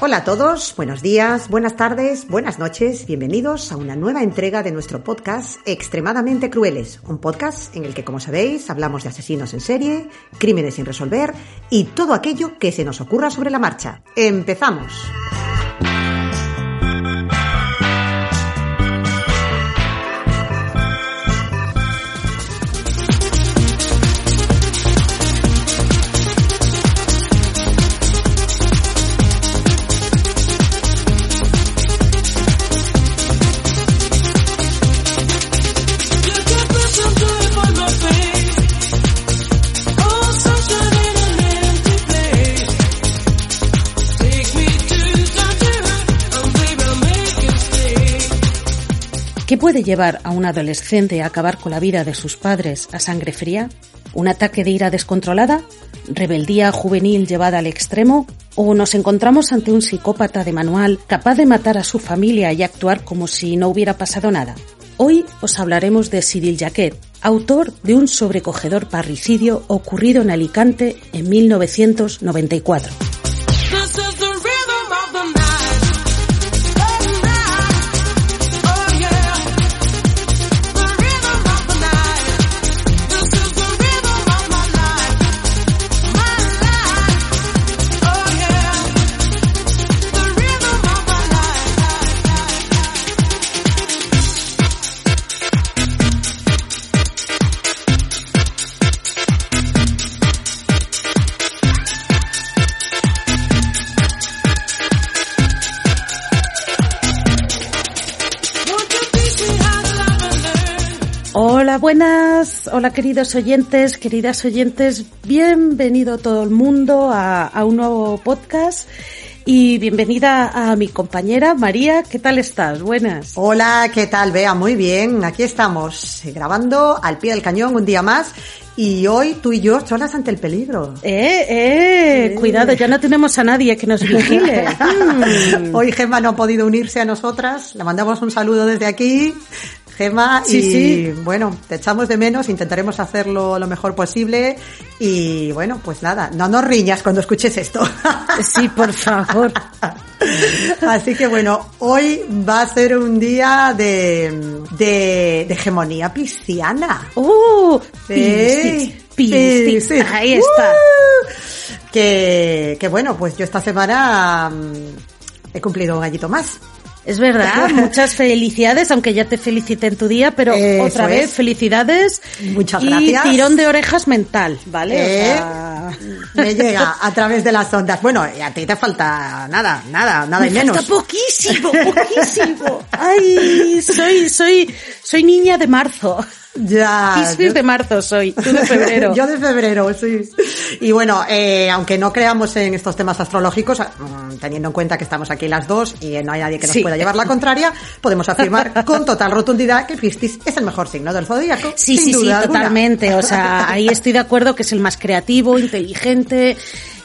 Hola a todos, buenos días, buenas tardes, buenas noches, bienvenidos a una nueva entrega de nuestro podcast Extremadamente Crueles, un podcast en el que, como sabéis, hablamos de asesinos en serie, crímenes sin resolver y todo aquello que se nos ocurra sobre la marcha. ¡Empezamos! Puede llevar a un adolescente a acabar con la vida de sus padres a sangre fría? ¿Un ataque de ira descontrolada? ¿Rebeldía juvenil llevada al extremo? ¿O nos encontramos ante un psicópata de manual capaz de matar a su familia y actuar como si no hubiera pasado nada? Hoy os hablaremos de Cyril Jaquet, autor de un sobrecogedor parricidio ocurrido en Alicante en 1994. Hola, queridos oyentes, queridas oyentes. Bienvenido todo el mundo a, a, un nuevo podcast. Y bienvenida a mi compañera María. ¿Qué tal estás? Buenas. Hola, ¿qué tal? Bea, muy bien. Aquí estamos eh, grabando al pie del cañón un día más. Y hoy tú y yo solas ante el peligro. Eh, eh, eh. cuidado, ya no tenemos a nadie que nos vigile. mm. Hoy Gemma no ha podido unirse a nosotras. Le mandamos un saludo desde aquí. Gema, sí, y sí. bueno, te echamos de menos, intentaremos hacerlo lo mejor posible y bueno, pues nada, no nos riñas cuando escuches esto. Sí, por favor. Así que bueno, hoy va a ser un día de, de, de hegemonía pisciana. ¡Uh! Piscis, Piscis, sí, sí. ahí está. Uh, que, que bueno, pues yo esta semana um, he cumplido un gallito más. Es verdad, muchas felicidades, aunque ya te felicité en tu día, pero Eso otra vez es. felicidades. Muchas y gracias. tirón de orejas mental, ¿vale? Eh, O sea, Me llega a través de las ondas. Bueno, y a ti te falta nada, nada, nada me y menos. falta poquísimo, poquísimo. Ay, soy, soy, soy niña de marzo. Ya. Piscis de marzo soy, tú de febrero. Yo de febrero, sí. Y bueno, eh, aunque no creamos en estos temas astrológicos, mm, teniendo en cuenta que estamos aquí las dos y no hay nadie que nos Sí. pueda llevar la contraria, podemos afirmar con total rotundidad que Piscis es el mejor signo del zodíaco. Sí, sin sí, sí, alguna. totalmente. O sea, ahí estoy de acuerdo que es el más creativo, inteligente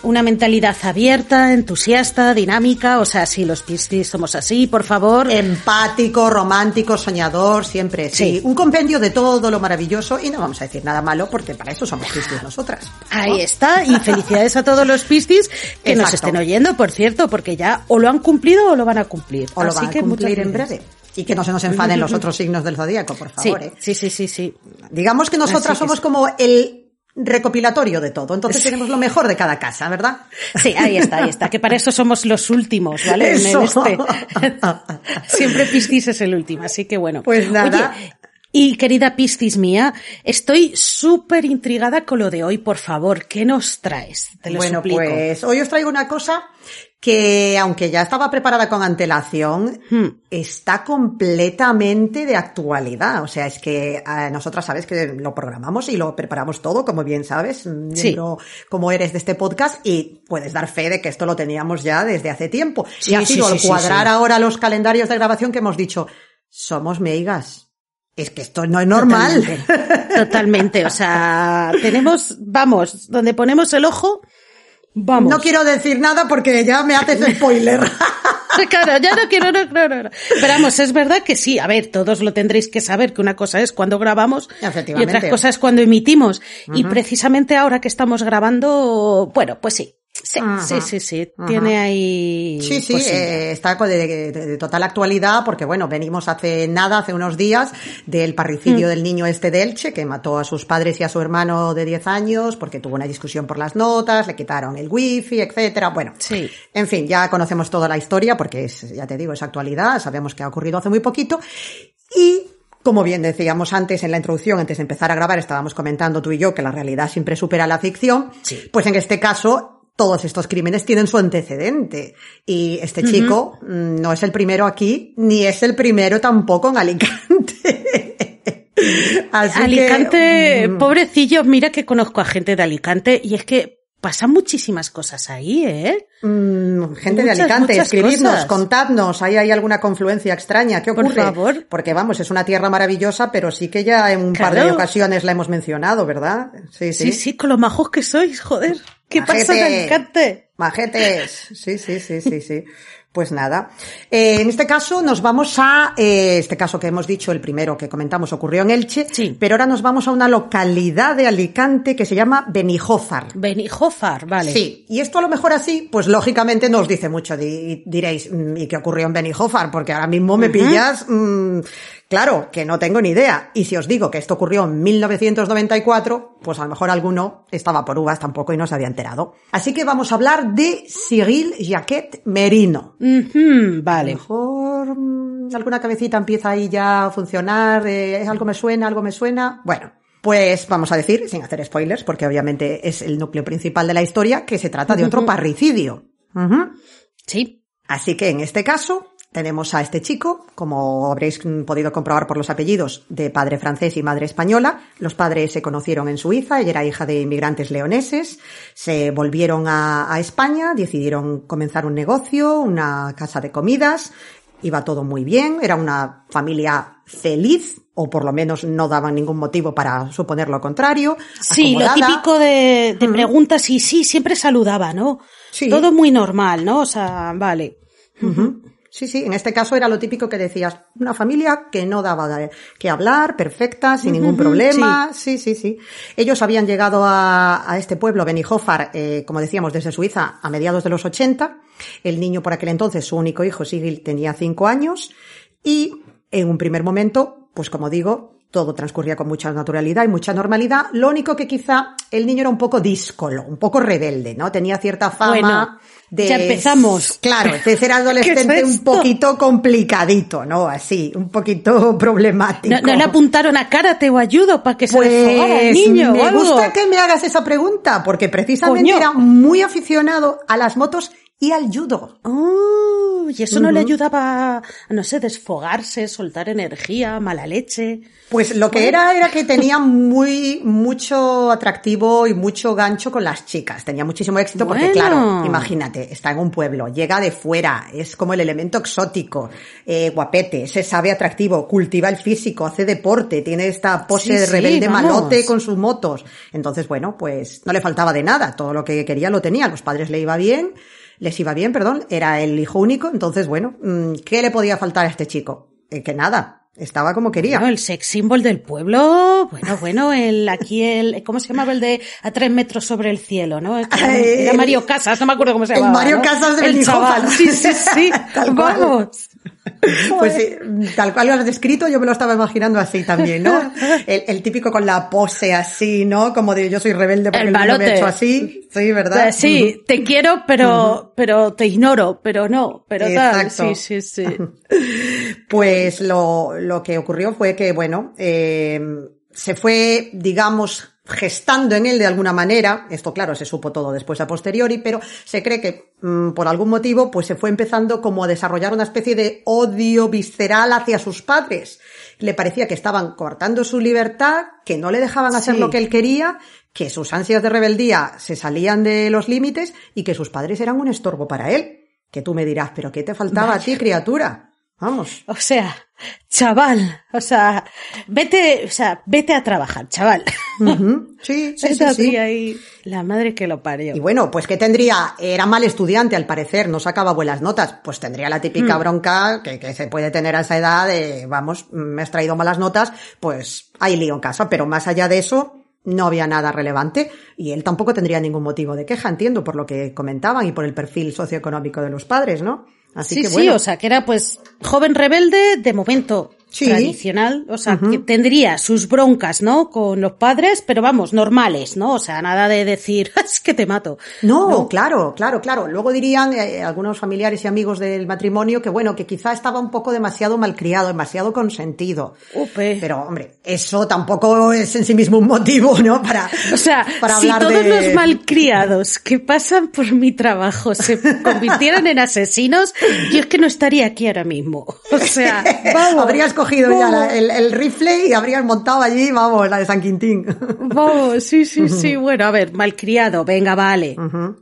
una mentalidad abierta, entusiasta, dinámica, o sea, si los Piscis somos así, por favor. Empático, romántico, soñador, siempre sí. Sí. Un compendio de todo lo maravilloso y no vamos a decir nada malo porque para eso somos Piscis nosotras. Ahí está, y felicidades a todos los Piscis que nos estén oyendo, por cierto, porque ya o lo han cumplido o lo van a cumplir. O lo Así van a que muchas cumplir en breve. Y que no se nos enfaden los otros signos del zodíaco, por Sí, favor. ¿eh? sí, sí, sí, sí. Digamos que nosotras Así que somos sí. como el recopilatorio de todo. Entonces tenemos lo mejor de cada casa, ¿verdad? Sí, ahí está, ahí está. Que para eso somos los últimos, ¿vale? En este. Siempre Piscis es el último, así que bueno. Pues nada. Oye, y querida Piscis mía, estoy súper intrigada con lo de hoy, por favor. ¿Qué nos traes? Te lo bueno, suplico. pues hoy os traigo una cosa que, aunque ya estaba preparada con antelación, Hmm. está completamente de actualidad. O sea, es que eh, nosotras sabes que lo programamos y lo preparamos todo, como bien sabes, miembro como eres de este podcast, y puedes dar fe de que esto lo teníamos ya desde hace tiempo. Sí, y ha sí, sido sí, al sí, cuadrar sí. ahora los calendarios de grabación que hemos dicho, somos meigas. Es que esto no es normal. Totalmente, totalmente. O sea, tenemos, vamos, donde ponemos el ojo, vamos. No quiero decir nada porque ya me haces spoiler. Claro, ya no quiero, no, no, no. Pero vamos, es verdad que sí, a ver, todos lo tendréis que saber, que una cosa es cuando grabamos y otra cosa es cuando emitimos. Y precisamente ahora que estamos grabando, bueno, pues sí, sí, Ajá. sí, sí, sí, Ajá. tiene ahí... Sí, sí, eh, está de, de- de total actualidad porque, bueno, venimos hace nada, hace unos días, del parricidio del niño este de Elche, que mató a sus padres y a su hermano de 10 años porque tuvo una discusión por las notas, le quitaron el wifi, etcétera. Bueno, Sí. en fin, ya conocemos toda la historia porque es, ya te digo, es actualidad, sabemos que ha ocurrido hace muy poquito. Y como bien decíamos antes en la introducción, antes de empezar a grabar, estábamos comentando tú y yo que la realidad siempre supera la ficción. Sí. Pues en este caso, todos estos crímenes tienen su antecedente. Y este chico mm, no es el primero aquí, ni es el primero tampoco en Alicante. Así que, Alicante, mm, pobrecillos, mira que conozco a gente de Alicante y es que pasan muchísimas cosas ahí, ¿eh? Mm, gente de Alicante, escribidnos, cosas. contadnos, ¿ahí hay alguna confluencia extraña? ¿Qué Por ocurre? favor. Porque vamos, es una tierra maravillosa, pero sí que ya en un par de ocasiones la hemos mencionado, ¿verdad? Sí, sí. Sí, sí, con lo majos que sois, joder. ¿Qué pasa en Majete. Alicante? Majetes. Sí, sí, sí, sí, sí. Pues nada. Eh, en este caso nos vamos a, eh, este caso que hemos dicho, el primero que comentamos ocurrió en Elche, Sí. pero ahora nos vamos a una localidad de Alicante que se llama Benijófar. Benijofar, vale. Sí, y esto a lo mejor así, pues lógicamente nos dice mucho. Di- diréis, mm, ¿y qué ocurrió en Benijófar? Porque ahora mismo me pillas, mm, claro, que no tengo ni idea. Y si os digo que esto ocurrió en 1994, pues a lo mejor alguno estaba por uvas tampoco y no se había enterado. Así que vamos a hablar de Cyril Jacquet Merino. Ujú, A vale. lo mejor mm, alguna cabecita empieza ahí ya a funcionar, eh, algo me suena, algo me suena. Bueno, pues vamos a decir, sin hacer spoilers, porque obviamente es el núcleo principal de la historia, que se trata de otro parricidio. Sí. Así que en este caso tenemos a este chico, como habréis podido comprobar por los apellidos, de padre francés y madre española. Los padres se conocieron en Suiza, ella era hija de inmigrantes leoneses, se volvieron a, a España, decidieron comenzar un negocio, una casa de comidas, iba todo muy bien, era una familia feliz, o por lo menos no daban ningún motivo para suponer lo contrario. Sí, lo típico de, de preguntas y sí, siempre saludaba, ¿no? Sí. Todo muy normal, ¿no? O sea, vale. Sí, sí, en este caso era lo típico que decías, una familia que no daba que hablar, perfecta, sin ningún problema. Sí, sí, sí. Ellos habían llegado a, a este pueblo, Benijofar, eh, como decíamos, desde Suiza a mediados de los 80. El niño por aquel entonces, su único hijo, Sigil, tenía cinco años. Y en un primer momento, pues como digo, todo transcurría con mucha naturalidad y mucha normalidad. Lo único que quizá el niño era un poco díscolo, un poco rebelde, ¿no? Tenía cierta fama Bueno, de... ya empezamos. Claro, de ser adolescente ¿Qué es un poquito complicadito, ¿no? Así, un poquito problemático. No, no le apuntaron a karate o ayudo para que se Pues desfogara el niño o me algo. gusta que me hagas esa pregunta, porque precisamente Coño. era muy aficionado a las motos y al judo. Oh, y eso no le ayudaba a, no sé, desfogarse, soltar energía, mala leche. Pues lo que era era que tenía muy mucho atractivo y mucho gancho con las chicas. Tenía muchísimo éxito porque Bueno. claro, imagínate, está en un pueblo, llega de fuera, es como el elemento exótico, eh, guapete, se sabe atractivo, cultiva el físico, hace deporte, tiene esta pose Sí, de rebelde malote con sus motos. Entonces, bueno, pues no le faltaba de nada, todo lo que quería lo tenía, los padres le iba bien, les iba bien, perdón, era el hijo único, entonces bueno, mm, ¿qué le podía faltar a este chico? Eh, que nada, estaba como quería. Bueno, el sex symbol del pueblo, bueno, bueno, el, aquí el, ¿cómo se llamaba el de a tres metros sobre el cielo, no? Era, era El- Mario Casas, no me acuerdo cómo se el llamaba. Mario ¿no? Casas de El chaval, sí, sí, sí, vamos. Pues sí, tal cual lo has descrito, yo me lo estaba imaginando así también, ¿no? El, el típico con la pose así, ¿no? Como de yo soy rebelde porque El el me ha hecho así. Sí, ¿verdad? Eh, Sí, te quiero, pero, pero te ignoro, pero no, pero tal. Exacto. Sí, sí, sí. Pues lo, lo que ocurrió fue que, bueno, eh, se fue, digamos, gestando en él de alguna manera, esto claro, se supo todo después a posteriori, pero se cree que mm, por algún motivo pues se fue empezando como a desarrollar una especie de odio visceral hacia sus padres. Le parecía que estaban cortando su libertad, que no le dejaban hacer Sí. lo que él quería, que sus ansias de rebeldía se salían de los límites y que sus padres eran un estorbo para él. Que tú me dirás, pero ¿qué te faltaba a ti, criatura? Vamos. O sea, chaval, o sea, vete, o sea, vete a trabajar, chaval. Sí, sí, sí, la madre que lo parió. Y bueno, pues ¿qué tendría? Era mal estudiante al parecer, no sacaba buenas notas. Pues tendría la Mm. típica bronca que, que se puede tener a esa edad de, vamos, me has traído malas notas, pues hay lío en casa. Pero más allá de eso, no había nada relevante y él tampoco tendría ningún motivo de queja, entiendo, por lo que comentaban y por el perfil socioeconómico de los padres, ¿no? Así sí, que sí, o sea, que era pues joven rebelde de momento Sí. tradicional, o sea, que tendría sus broncas, ¿no? Con los padres, pero vamos, normales, ¿no? O sea, nada de decir, es que te mato. No, claro, claro, claro. Luego dirían eh, algunos familiares y amigos del matrimonio que bueno, que quizá estaba un poco demasiado malcriado, demasiado consentido. Upe. Pero hombre, eso tampoco es en sí mismo un motivo, ¿no? Para, O sea, para si hablar todos de... los malcriados que pasan por mi trabajo se convirtieran en asesinos, yo es que no estaría aquí ahora mismo. O sea, vamos. habrías cogido ya vamos. la- el, el rifle y habrías montado allí, vamos, la de San Quintín. Vamos, sí, sí, sí. Bueno, a ver, malcriado, venga, vale.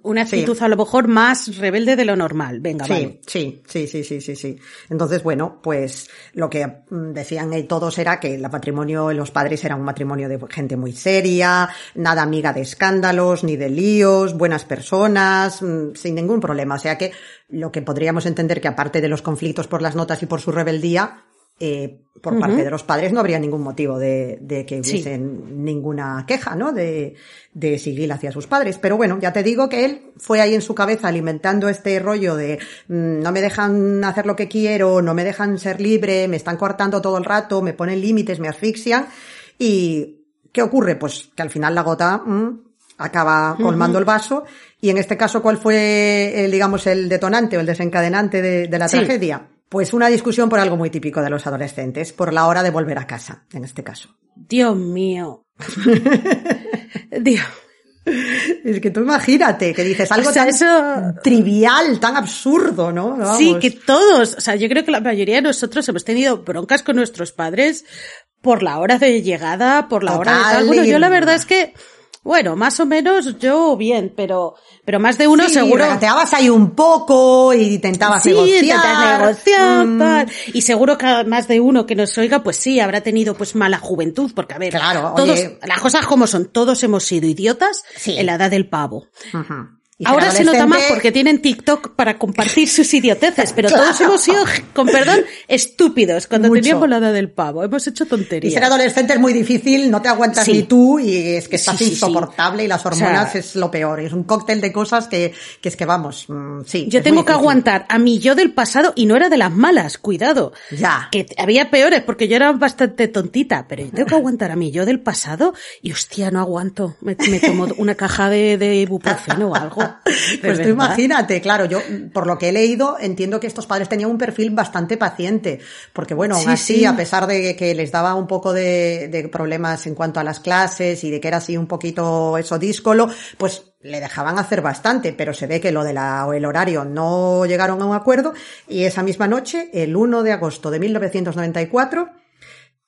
Una sí. actitud a lo mejor más rebelde de lo normal, venga, vale. Sí, sí, sí, sí, sí, sí, sí. Entonces, bueno, pues lo que mm, decían eh, todos era que el matrimonio, los padres eran un matrimonio de gente muy seria, nada amiga de escándalos ni de líos, buenas personas, mm, sin ningún problema. O sea que lo que podríamos entender que aparte de los conflictos por las notas y por su rebeldía, eh, por parte de los padres no habría ningún motivo de, de que Sí. hubiesen ninguna queja, ¿no? De, de seguir hacia sus padres. Pero bueno, ya te digo que él fue ahí en su cabeza alimentando este rollo de mm, no me dejan hacer lo que quiero, no me dejan ser libre, me están cortando todo el rato, me ponen límites, me asfixian. Y ¿qué ocurre? Pues que al final la gota mm, acaba colmando el vaso. Y en este caso, ¿cuál fue, el, digamos, el detonante o el desencadenante de, de la Sí. tragedia? Pues una discusión por algo muy típico de los adolescentes, por la hora de volver a casa, en este caso. Dios mío. Dios. Es que tú imagínate que dices algo O sea, tan eso- trivial, tan absurdo, ¿no? Vamos. Sí, que todos, o sea, yo creo que la mayoría de nosotros hemos tenido broncas con nuestros padres por la hora de llegada, por la hora de tal. Bueno, yo la verdad es que, bueno, más o menos yo bien, pero, pero más de uno Sí, seguro. regateabas ahí un poco y intentabas Sí, negociar. intentas negociar, Mm, tal. Y seguro que más de uno que nos oiga, pues sí, habrá tenido pues mala juventud, porque a ver, Claro, todos, oye. las cosas como son, todos hemos sido idiotas Sí. en la edad del pavo. ujú. Y Ahora se nota más porque tienen TikTok para compartir sus idioteces, pero todos hemos sido, con perdón, estúpidos cuando Mucho. teníamos la edad del pavo. Hemos hecho Y tonterías. ser adolescente es muy difícil, no te aguantas Sí. ni tú y es que estás Sí, sí, insoportable y las hormonas O sea- es lo peor. Es un cóctel de cosas que, que es que vamos, mm, sí. Yo tengo que aguantar a mi yo del pasado y no era de las malas, cuidado. Ya. Que había peores porque yo era bastante tontita, pero yo tengo que aguantar a mi yo del pasado y hostia, no aguanto. Me, me tomo una caja de, de ibuprofeno o algo. pues tú imagínate, claro, yo por lo que he leído entiendo que estos padres tenían un perfil bastante paciente, porque bueno, aún así, a pesar de que les daba un poco de, de, problemas en cuanto a las clases y de que era así un poquito eso díscolo, pues le dejaban hacer bastante, pero se ve que lo de la, el horario no llegaron a un acuerdo y esa misma noche, el 1 de agosto de 1994,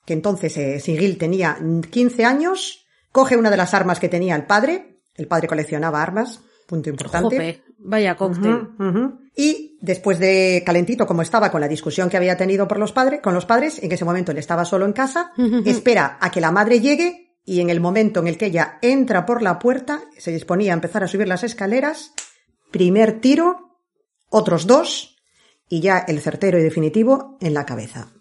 que entonces eh, Sigil tenía 15 años, coge una de las armas que tenía el padre, el padre coleccionaba armas, punto importante. vaya cóctel. Y después de calentito, como estaba con la discusión que había tenido por los padres, con los padres, en ese momento él estaba solo en casa, espera a que la madre llegue y en el momento en el que ella entra por la puerta, se disponía a empezar a subir las escaleras, primer tiro, otros dos, y ya el certero y definitivo en la cabeza.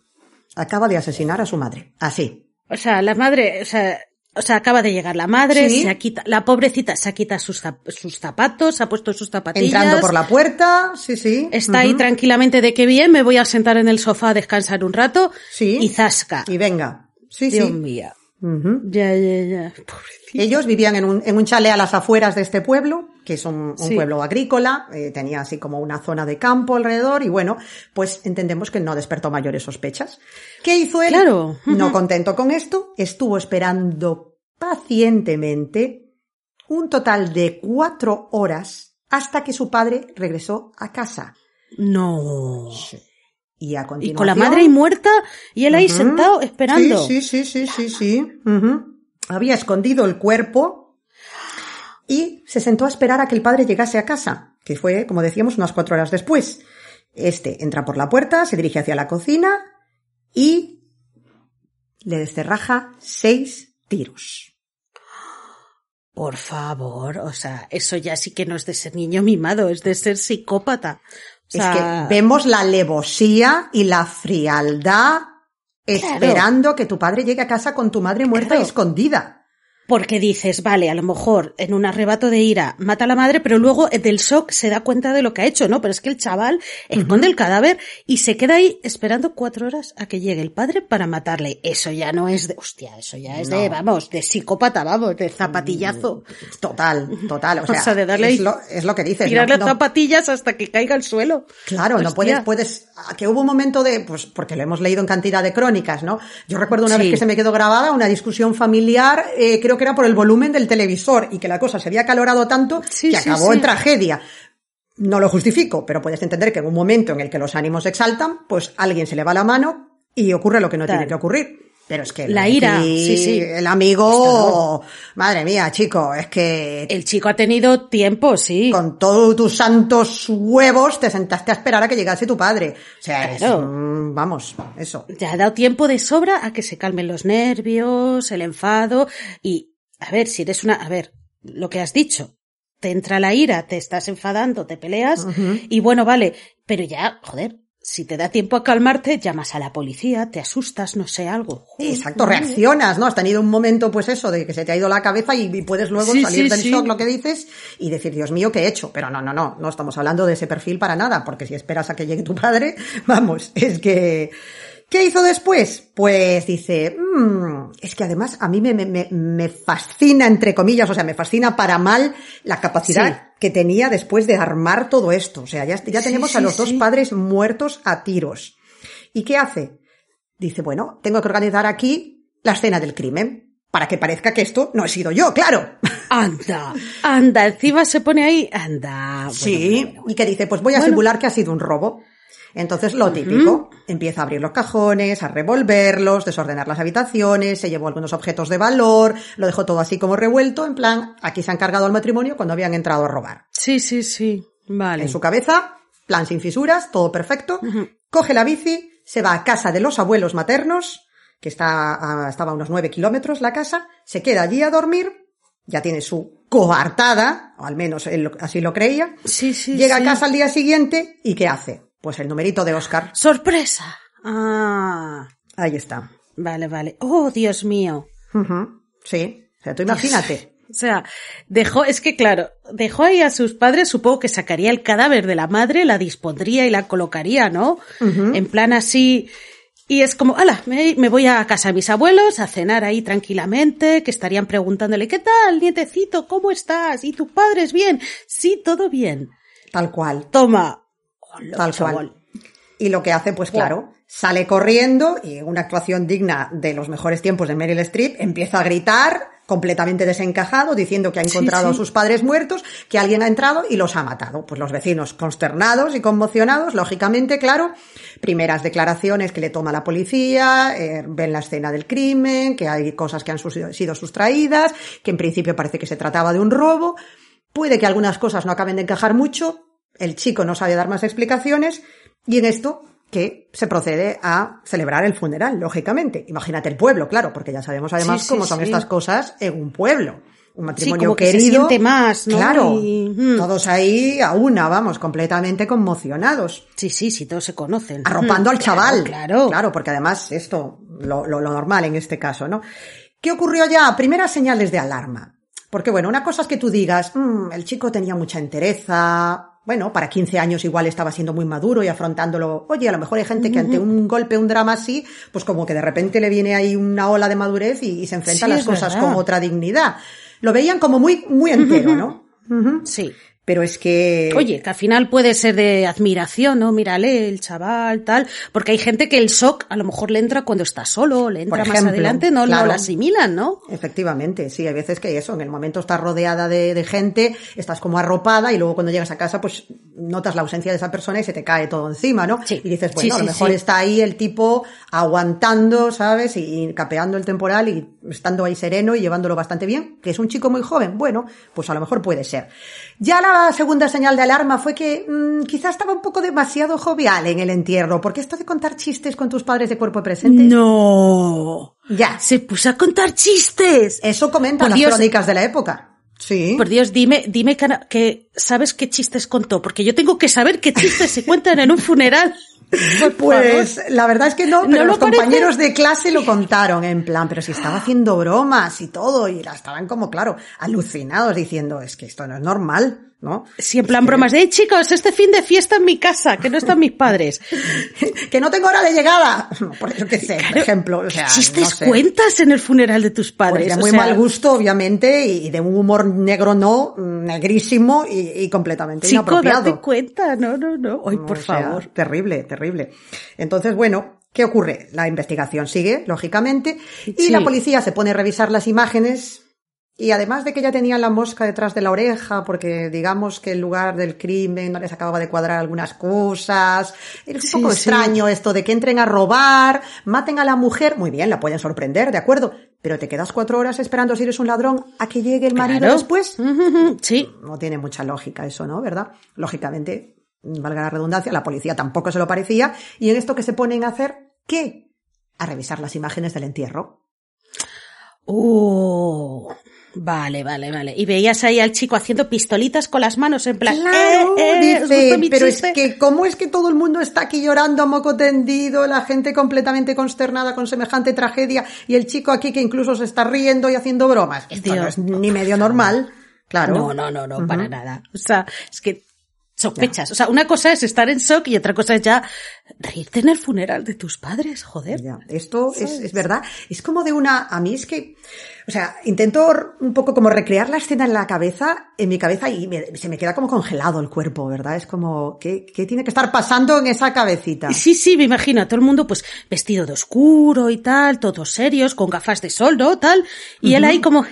Acaba de asesinar a su madre. Así. O sea, la madre, o sea, o sea, acaba de llegar la madre, se quita, la pobrecita se ha quitado sus, sus zapatos, se ha puesto sus zapatillas. Entrando por la puerta, sí, sí. Está ahí tranquilamente de qué bien, me voy a sentar en el sofá a descansar un rato. Sí. Y zasca. Y venga. Sí, Dios sí. mío. Ya, ya, ya. Ellos vivían en un, en un chalet a las afueras de este pueblo, que es un, un pueblo agrícola, eh, tenía así como una zona de campo alrededor y bueno, pues entendemos que no despertó mayores sospechas. ¿Qué hizo él? Claro. No contento con esto, estuvo esperando pacientemente un total de cuatro horas hasta que su padre regresó a casa. No. Sí. Y a continuación. Y con la madre muerta y él ahí uh -huh. sentado esperando. Sí, sí, sí, sí, sí, sí. Uh -huh. Había escondido el cuerpo y se sentó a esperar a que el padre llegase a casa, que fue, como decíamos, unas cuatro horas después. Este entra por la puerta, se dirige hacia la cocina y le descerraja seis tiros. Por favor, o sea, eso ya sí que no es de ser niño mimado, es de ser psicópata. Sea, es que vemos la alevosía y la frialdad esperando que tu padre llegue a casa con tu madre muerta claro. y escondida. Porque dices, vale, a lo mejor en un arrebato de ira mata a la madre, pero luego del shock se da cuenta de lo que ha hecho, ¿no? Pero es que el chaval esconde uh -huh. el cadáver y se queda ahí esperando cuatro horas a que llegue el padre para matarle. Eso ya no es de, hostia, eso ya es no. de, vamos, de psicópata, vamos, de zapatillazo. Total, total. O sea, o sea de darle es, lo, es lo que dices. Tirarle no, zapatillas hasta que caiga al suelo. Claro, hostia. no puedes, puedes, que hubo un momento de, pues, porque lo hemos leído en cantidad de crónicas, ¿no? Yo recuerdo una sí. vez que se me quedó grabada una discusión familiar, eh, creo que era por el volumen del televisor y que la cosa se había calorado tanto sí, que acabó sí, en tragedia. No lo justifico, pero puedes entender que en un momento en el que los ánimos exaltan, pues a alguien se le va la mano y ocurre lo que no claro. tiene que ocurrir. Pero es que la ira, sí, sí. El amigo, madre mía, chico, es que el chico ha tenido tiempo, sí. Con todos tus santos huevos te sentaste a esperar a que llegase tu padre. O sea, claro. es, vamos, eso. Ya ha dado tiempo de sobra a que se calmen los nervios, el enfado y a ver, si eres una, a ver, lo que has dicho, te entra la ira, te estás enfadando, te peleas, uh -huh. y bueno, vale, pero ya, joder, si te da tiempo a calmarte, llamas a la policía, te asustas, no sé, algo. Joder, Exacto, reaccionas, ¿no? Has tenido un momento, pues eso, de que se te ha ido la cabeza y, y puedes luego sí, salir sí, del sí. shock, lo que dices, y decir, Dios mío, ¿qué he hecho? Pero no, no, no, no estamos hablando de ese perfil para nada, porque si esperas a que llegue tu padre, vamos, es que ¿Qué hizo después? Pues dice, mmm, es que además a mí me, me, me, fascina, entre comillas, o sea, me fascina para mal la capacidad sí. que tenía después de armar todo esto. O sea, ya, ya tenemos sí, a los dos padres muertos a tiros. ¿Y qué hace? Dice, bueno, tengo que organizar aquí la escena del crimen para que parezca que esto no he sido yo, claro. Anda, anda, encima se pone ahí, anda. Bueno, sí, bueno, bueno, y que dice, pues voy a simular que ha sido un robo. Entonces, lo típico, uh -huh. empieza a abrir los cajones, a revolverlos, desordenar las habitaciones, se llevó algunos objetos de valor, lo dejó todo así como revuelto, en plan, aquí se han cargado al matrimonio cuando habían entrado a robar. Sí, sí, sí, vale. En su cabeza, plan sin fisuras, todo perfecto, uh -huh. coge la bici, se va a casa de los abuelos maternos, que está a, estaba a unos nueve kilómetros la casa, se queda allí a dormir, ya tiene su coartada, o al menos él así lo creía, sí, sí, llega sí. a casa al día siguiente y ¿qué hace? Pues el numerito de Oscar. ¡Sorpresa! Ah. Ahí está. Vale, vale. ¡Oh, Dios mío! Uh -huh. Sí. O sea, tú imagínate. O sea, dejó, es que claro, dejó ahí a sus padres, supongo que sacaría el cadáver de la madre, la dispondría y la colocaría, ¿no? Uh -huh. En plan así, y es como, ala, me, me, voy a casa de mis abuelos a cenar ahí tranquilamente, que estarían preguntándole, ¿qué tal, nietecito? ¿Cómo estás? ¿Y tus padres bien? sí, todo bien. Tal cual. Toma. Tal cual. Y lo que hace, pues claro, sale corriendo y en una actuación digna de los mejores tiempos de Meryl Streep empieza a gritar completamente desencajado, diciendo que ha encontrado a sus padres muertos, que alguien ha entrado y los ha matado. Pues los vecinos consternados y conmocionados, lógicamente, claro, primeras declaraciones que le toma la policía, eh, ven la escena del crimen, que hay cosas que han sido sustraídas, que en principio parece que se trataba de un robo, puede que algunas cosas no acaben de encajar mucho, el chico no sabe dar más explicaciones, y en esto que se procede a celebrar el funeral, lógicamente. Imagínate el pueblo, claro, porque ya sabemos además cómo son estas cosas en un pueblo. Un matrimonio querido. se siente más, ¿no? Claro. Mm. Todos ahí a una, vamos, completamente conmocionados. Sí, sí, sí, todos se conocen. Arropando al chaval. Claro. Claro, porque además esto, lo, lo, normal en este caso, ¿no? ¿Qué ocurrió ya? Primeras señales de alarma. Porque bueno, una cosa es que tú digas, mmm, el chico tenía mucha entereza, bueno, para 15 años igual estaba siendo muy maduro y afrontándolo. Oye, a lo mejor hay gente que ante un golpe, un drama así, pues como que de repente le viene ahí una ola de madurez y, se enfrenta a las cosas con otra dignidad. Lo veían como muy, muy entero, ¿no? Sí. Pero es que... Oye, que al final puede ser de admiración, ¿no? Mírale, el chaval, tal. Porque hay gente que el shock a lo mejor le entra cuando está solo, le entra más adelante, no, lo asimilan, ¿no? Efectivamente, sí, hay veces que eso, en el momento estás rodeada de, gente, estás como arropada y luego cuando llegas a casa, pues notas la ausencia de esa persona y se te cae todo encima, ¿no? Sí. Y dices, bueno, a lo mejor está ahí el tipo aguantando, ¿sabes? Y, capeando el temporal y estando ahí sereno y llevándolo bastante bien, que es un chico muy joven. Bueno, pues a lo mejor puede ser. Ya la segunda señal de alarma fue que mmm, quizás estaba un poco demasiado jovial en el entierro, porque esto de contar chistes con tus padres de cuerpo presente. No. Ya. Se puso a contar chistes. Eso comentan las crónicas de la época. Sí. Por Dios, dime, dime que, que sabes qué chistes contó, porque yo tengo que saber qué chistes se cuentan en un funeral. Pues la verdad es que no, pero los compañeros de clase lo contaron en plan, pero si estaba haciendo bromas y todo, y la estaban como, claro, alucinados diciendo, es que esto no es normal. ¿No? Sí, en plan bromas de, chicos, este fin de fiesta en mi casa, que no están mis padres. que no tengo hora de llegada. Por eso que sé, por ejemplo. ¿Qué chistes cuentas en el funeral de tus padres? de muy mal gusto, obviamente, y de un humor negro no, negrísimo y, completamente Chico, inapropiado. date cuenta, no, no, no. Ay, por favor. terrible, terrible. Entonces, bueno, ¿Qué ocurre? La investigación sigue, lógicamente, y la policía se pone a revisar las imágenes y además de que ya tenían la mosca detrás de la oreja, porque digamos que el lugar del crimen no les acababa de cuadrar algunas cosas. Es un poco extraño esto de que entren a robar, maten a la mujer. Muy bien, la pueden sorprender, de acuerdo. Pero te quedas cuatro horas esperando si eres un ladrón a que llegue el marido después. Sí. No tiene mucha lógica eso, ¿no? ¿Verdad? Lógicamente, valga la redundancia, la policía tampoco se lo parecía. Y en esto que se ponen a hacer, ¿qué? A revisar las imágenes del entierro. Oh. Vale, vale, vale. Y veías ahí al chico haciendo pistolitas con las manos en plan. Claro, eh, eh, dice, pero es que cómo es que todo el mundo está aquí llorando a moco tendido, la gente completamente consternada con semejante tragedia y el chico aquí que incluso se está riendo y haciendo bromas. Esto no es ni medio normal. Claro. No, no, no, no, para nada. O sea, es que sospechas. O sea, una cosa es estar en shock y otra cosa es ya reírte en el funeral de tus padres, joder. esto es, es, verdad. Es como de una, a mí es que, o sea, intento un poco como recrear la escena en la cabeza, en mi cabeza y se me queda como congelado el cuerpo, ¿verdad? Es como, ¿qué, ¿qué, tiene que estar pasando en esa cabecita? Sí, sí, me imagino a todo el mundo pues vestido de oscuro y tal, todos serios, con gafas de sol, ¿no? Tal. Y él ahí como,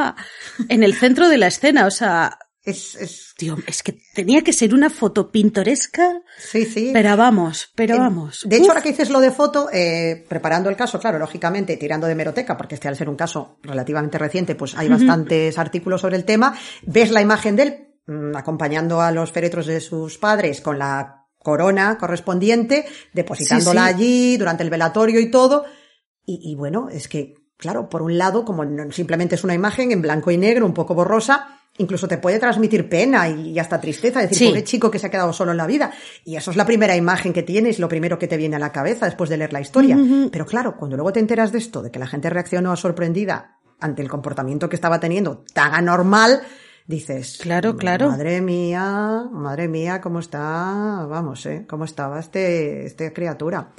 en el centro de la escena, o sea, es, es... Tío, es que tenía que ser una foto pintoresca. Sí, sí. Pero vamos, pero vamos. De hecho, ahora que dices lo de foto, eh, preparando el caso, claro, lógicamente, tirando de meroteca, porque este al ser un caso relativamente reciente, pues hay bastantes artículos sobre el tema, ves la imagen de él mm, acompañando a los féretros de sus padres con la corona correspondiente, depositándola allí durante el velatorio y todo. Y, y bueno, es que, claro, por un lado, como simplemente es una imagen en blanco y negro, un poco borrosa, incluso te puede transmitir pena y hasta tristeza, decir, pobre chico que se ha quedado solo en la vida. Y eso es la primera imagen que tienes, lo primero que te viene a la cabeza después de leer la historia. Pero claro, cuando luego te enteras de esto, de que la gente reaccionó sorprendida ante el comportamiento que estaba teniendo tan anormal, dices, claro, claro. Madre mía, madre mía, cómo está, vamos, eh, cómo estaba este, este criatura.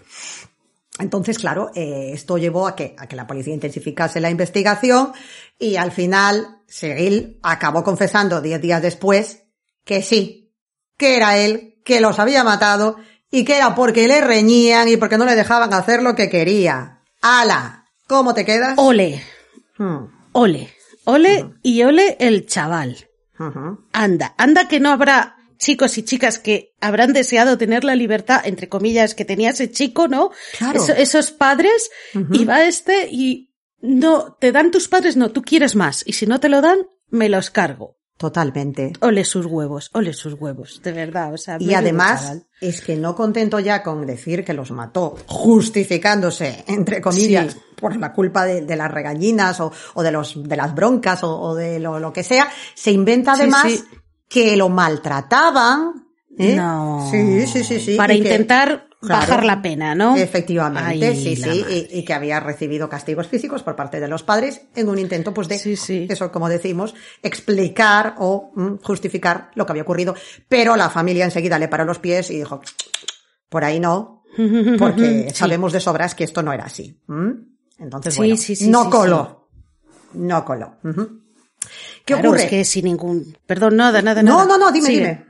Entonces, claro, eh, esto llevó a que, a que la policía intensificase la investigación y al final Seguil acabó confesando diez días después que sí, que era él, que los había matado y que era porque le reñían y porque no le dejaban hacer lo que quería. ¡Hala! ¿Cómo te quedas? Ole, Hmm, ole, ole y ole el chaval. Anda, anda que no habrá chicos y chicas que habrán deseado tener la libertad, entre comillas, que tenía ese chico, ¿no? Claro. Eso- esos padres, y va este y no, te dan tus padres, no, tú quieres más. Y si no te lo dan, me los cargo. Totalmente. Ole sus huevos, ole sus huevos, de verdad. O sea, Y además es que no contento ya con decir que los mató, justificándose, entre comillas, Sí. por la culpa de, de las regañinas o, o de los de las broncas o, o de lo, lo que sea, se inventa Sí, además sí. Que lo maltrataban. ¿eh? No. Sí, sí, sí, sí. Para que- intentar Claro. bajar la pena, ¿no? Efectivamente, Ay, sí, sí, y, y que había recibido castigos físicos por parte de los padres en un intento, pues, de, Sí, sí. eso, como decimos, explicar o mm, justificar lo que había ocurrido. Pero la familia enseguida le paró los pies y dijo, por ahí no, porque Sí. sabemos de sobras que esto no era así. Entonces, Sí, bueno, sí, sí, no coló. No coló. Ujú. ¿Qué Claro, ocurre? es que sin ningún... Perdón, nada, nada, No, nada. no, no, dime, Sigue. dime.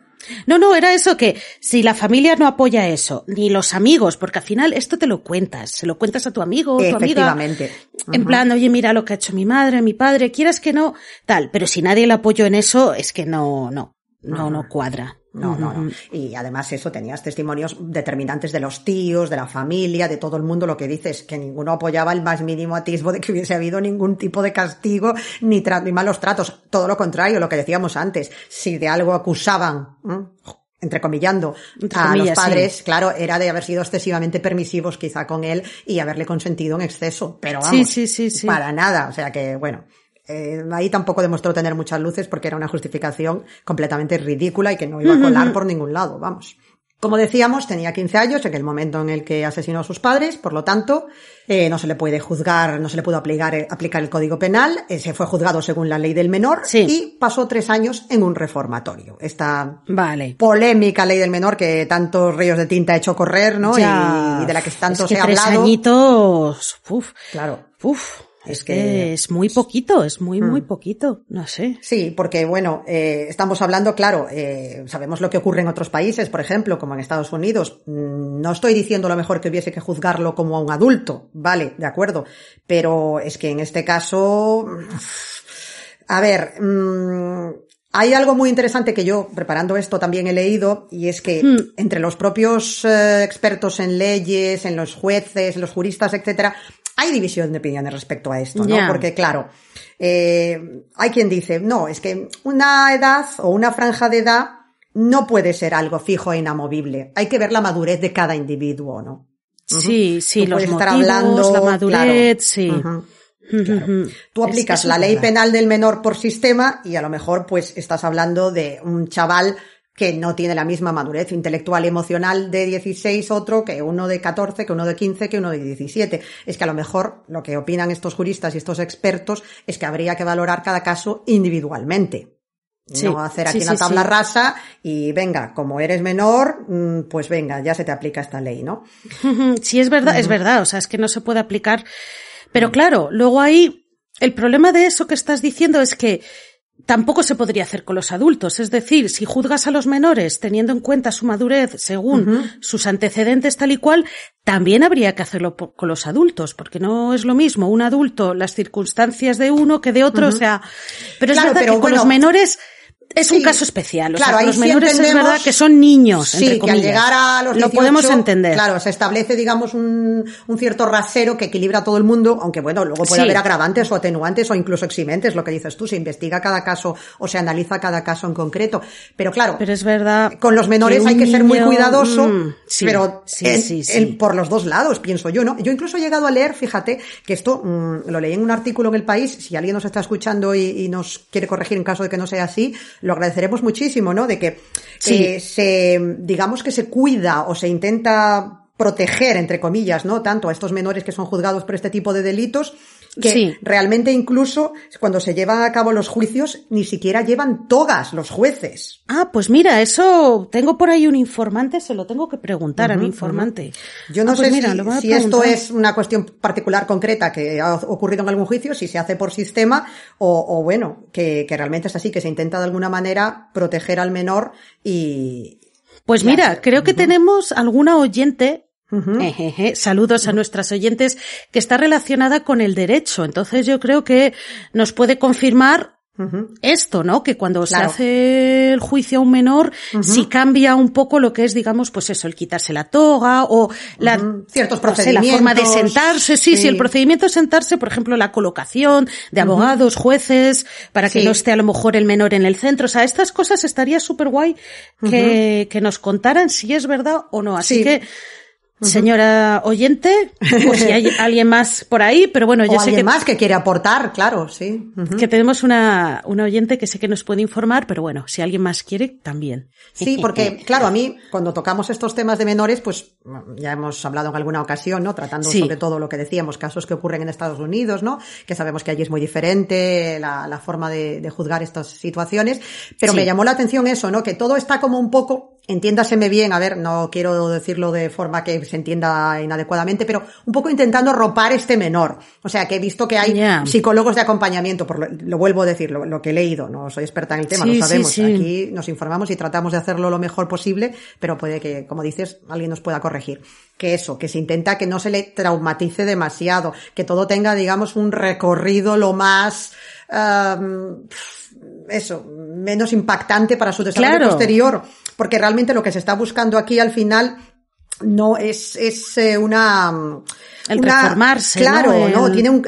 No, no, era eso que si la familia no apoya eso, ni los amigos, porque al final esto te lo cuentas, se lo cuentas a tu amigo tu amiga. Efectivamente. En plan, oye, mira lo que ha hecho mi madre, mi padre, quieras que no, tal. Pero si nadie le apoyó en eso, es que no, no, no, no cuadra. No, no, no. Y además eso, tenías testimonios determinantes de los tíos, de la familia, de todo el mundo. Lo que dices, que ninguno apoyaba el más mínimo atisbo de que hubiese habido ningún tipo de castigo ni, tra- ni malos tratos. Todo lo contrario, lo que decíamos antes. Si de algo acusaban, ¿m? entrecomillando, Entre a comillas, los padres, sí. claro, era de haber sido excesivamente permisivos quizá con él y haberle consentido en exceso. Pero Sí, vamos, sí, sí, sí. para nada. O sea que, bueno, eh, ahí tampoco demostró tener muchas luces porque era una justificación completamente ridícula y que no iba a colar por ningún lado, vamos. Como decíamos, tenía 15 años en el momento en el que asesinó a sus padres, por lo tanto, eh, no se le puede juzgar, no se le pudo aplicar, eh, aplicar el Código Penal, eh, se fue juzgado según la ley del menor Sí. y pasó tres años en un reformatorio. Esta Vale. polémica ley del menor que tantos ríos de tinta ha hecho correr, ¿no? Y, y de la que tanto es que se ha tres hablado. añitos, uf, Claro. uf, es, que... es muy poquito, es muy, muy poquito, no sé. Sí, porque bueno, eh, estamos hablando, claro, eh, sabemos lo que ocurre en otros países, por ejemplo, como en Estados Unidos. Mm, No estoy diciendo lo mejor que hubiese que juzgarlo como a un adulto, vale, de acuerdo, pero es que en este caso, a ver, mm, hay algo muy interesante que yo, preparando esto, también he leído, y es que Hmm. entre los propios eh, expertos en leyes, en los jueces, los juristas, etcétera, hay división de opiniones respecto a esto, ¿no? Porque, claro, eh, hay quien dice, no, es que una edad o una franja de edad no puede ser algo fijo e inamovible. Hay que ver la madurez de cada individuo, ¿no? Sí, sí, Tú los motivos, estar hablando, la madurez, claro. sí. Claro. Tú Es- aplicas la ley penal del menor por sistema y a lo mejor pues estás hablando de un chaval que no tiene la misma madurez intelectual y emocional de 16 otro que uno de 14, que uno de 15, que uno de 17. Es que a lo mejor lo que opinan estos juristas y estos expertos es que habría que valorar cada caso individualmente. Sí, no hacer aquí sí, una tabla sí. rasa y venga, como eres menor, mm, pues venga, ya se te aplica esta ley, ¿no? Sí, es verdad, es verdad, o sea, es que no se puede aplicar. Pero claro, luego ahí, el problema de eso que estás diciendo es que tampoco se podría hacer con los adultos. Es decir, si juzgas a los menores teniendo en cuenta su madurez según sus antecedentes tal y cual, también habría que hacerlo con los adultos, porque no es lo mismo un adulto, las circunstancias de uno que de otro, o sea, pero es Claro, verdad pero que con los menores es un sí, caso especial. O claro, sea, los sí menores es verdad que son niños, Sí, entre que al llegar a los 18, lo podemos entender. Claro, se establece, digamos, un, un cierto rasero que equilibra a todo el mundo, aunque bueno, luego puede Sí. haber agravantes o atenuantes o incluso eximentes, lo que dices tú, se investiga cada caso o se analiza cada caso en concreto. Pero claro, Pero es verdad. con los menores hay que ser muy cuidadoso, mm, sí, pero sí, en- sí, sí. en- por los dos lados, pienso yo, ¿no? Yo incluso he llegado a leer, fíjate, que esto mm, lo leí en un artículo en El País, si alguien nos está escuchando y, y nos quiere corregir en caso de que no sea así, lo agradeceremos muchísimo, ¿no? De que Sí. eh, se, digamos que se cuida o se intenta proteger, entre comillas, ¿no? Tanto a estos menores que son juzgados por este tipo de delitos, que Sí. realmente incluso cuando se llevan a cabo los juicios ni siquiera llevan togas los jueces. Ah, pues mira, eso tengo por ahí un informante, se lo tengo que preguntar a mi informante. Yo no Ah, pues sé mira, si, esto es una cuestión particular concreta que ha ocurrido en algún juicio, si se hace por sistema o, o bueno, que, que realmente es así, que se intenta de alguna manera proteger al menor y... Pues mira, hacer- creo que tenemos alguna oyente. Ujú. Ejeje, Saludos a nuestras oyentes que está relacionada con el derecho. Entonces yo creo que nos puede confirmar esto, ¿no? Que cuando Claro. se hace el juicio a un menor, si cambia un poco lo que es, digamos, pues eso, el quitarse la toga o la. Ciertos sé, la forma de procedimientos, sentarse. Sí, sí, sí. el procedimiento es sentarse, por ejemplo, la colocación de abogados, jueces, para que no esté a lo mejor el menor en el centro. O sea, estas cosas estaría súper guay que, que nos contaran si es verdad o no. Así Sí. que, señora oyente, o si hay alguien más por ahí, pero bueno, yo o sé alguien que más que quiere aportar, claro, sí. Que tenemos una, una oyente que sé que nos puede informar, pero bueno, si alguien más quiere, también. Sí, porque, claro, a mí, cuando tocamos estos temas de menores, pues ya hemos hablado en alguna ocasión, ¿no? Tratando Sí. sobre todo lo que decíamos, casos que ocurren en Estados Unidos, ¿no? Que sabemos que allí es muy diferente la, la forma de, de juzgar estas situaciones. Pero Sí. me llamó la atención eso, ¿no? Que todo está como un poco, entiéndaseme bien, a ver, no quiero decirlo de forma que se entienda inadecuadamente, pero un poco intentando ropar este menor. O sea, que he visto que hay psicólogos de acompañamiento, por lo, lo vuelvo a decir, lo, lo que he leído, no soy experta en el tema, Sí, lo sí, sabemos. sí. Aquí nos informamos y tratamos de hacerlo lo mejor posible, pero puede que, como dices, alguien nos pueda corregir. Que eso, que se intenta que no se le traumatice demasiado, que todo tenga, digamos, un recorrido lo más, am, eso, menos impactante para su desarrollo Claro. posterior, porque realmente lo que se está buscando aquí al final no es, es eh, una, El una- reformarse, Claro, ¿no? Tiene un,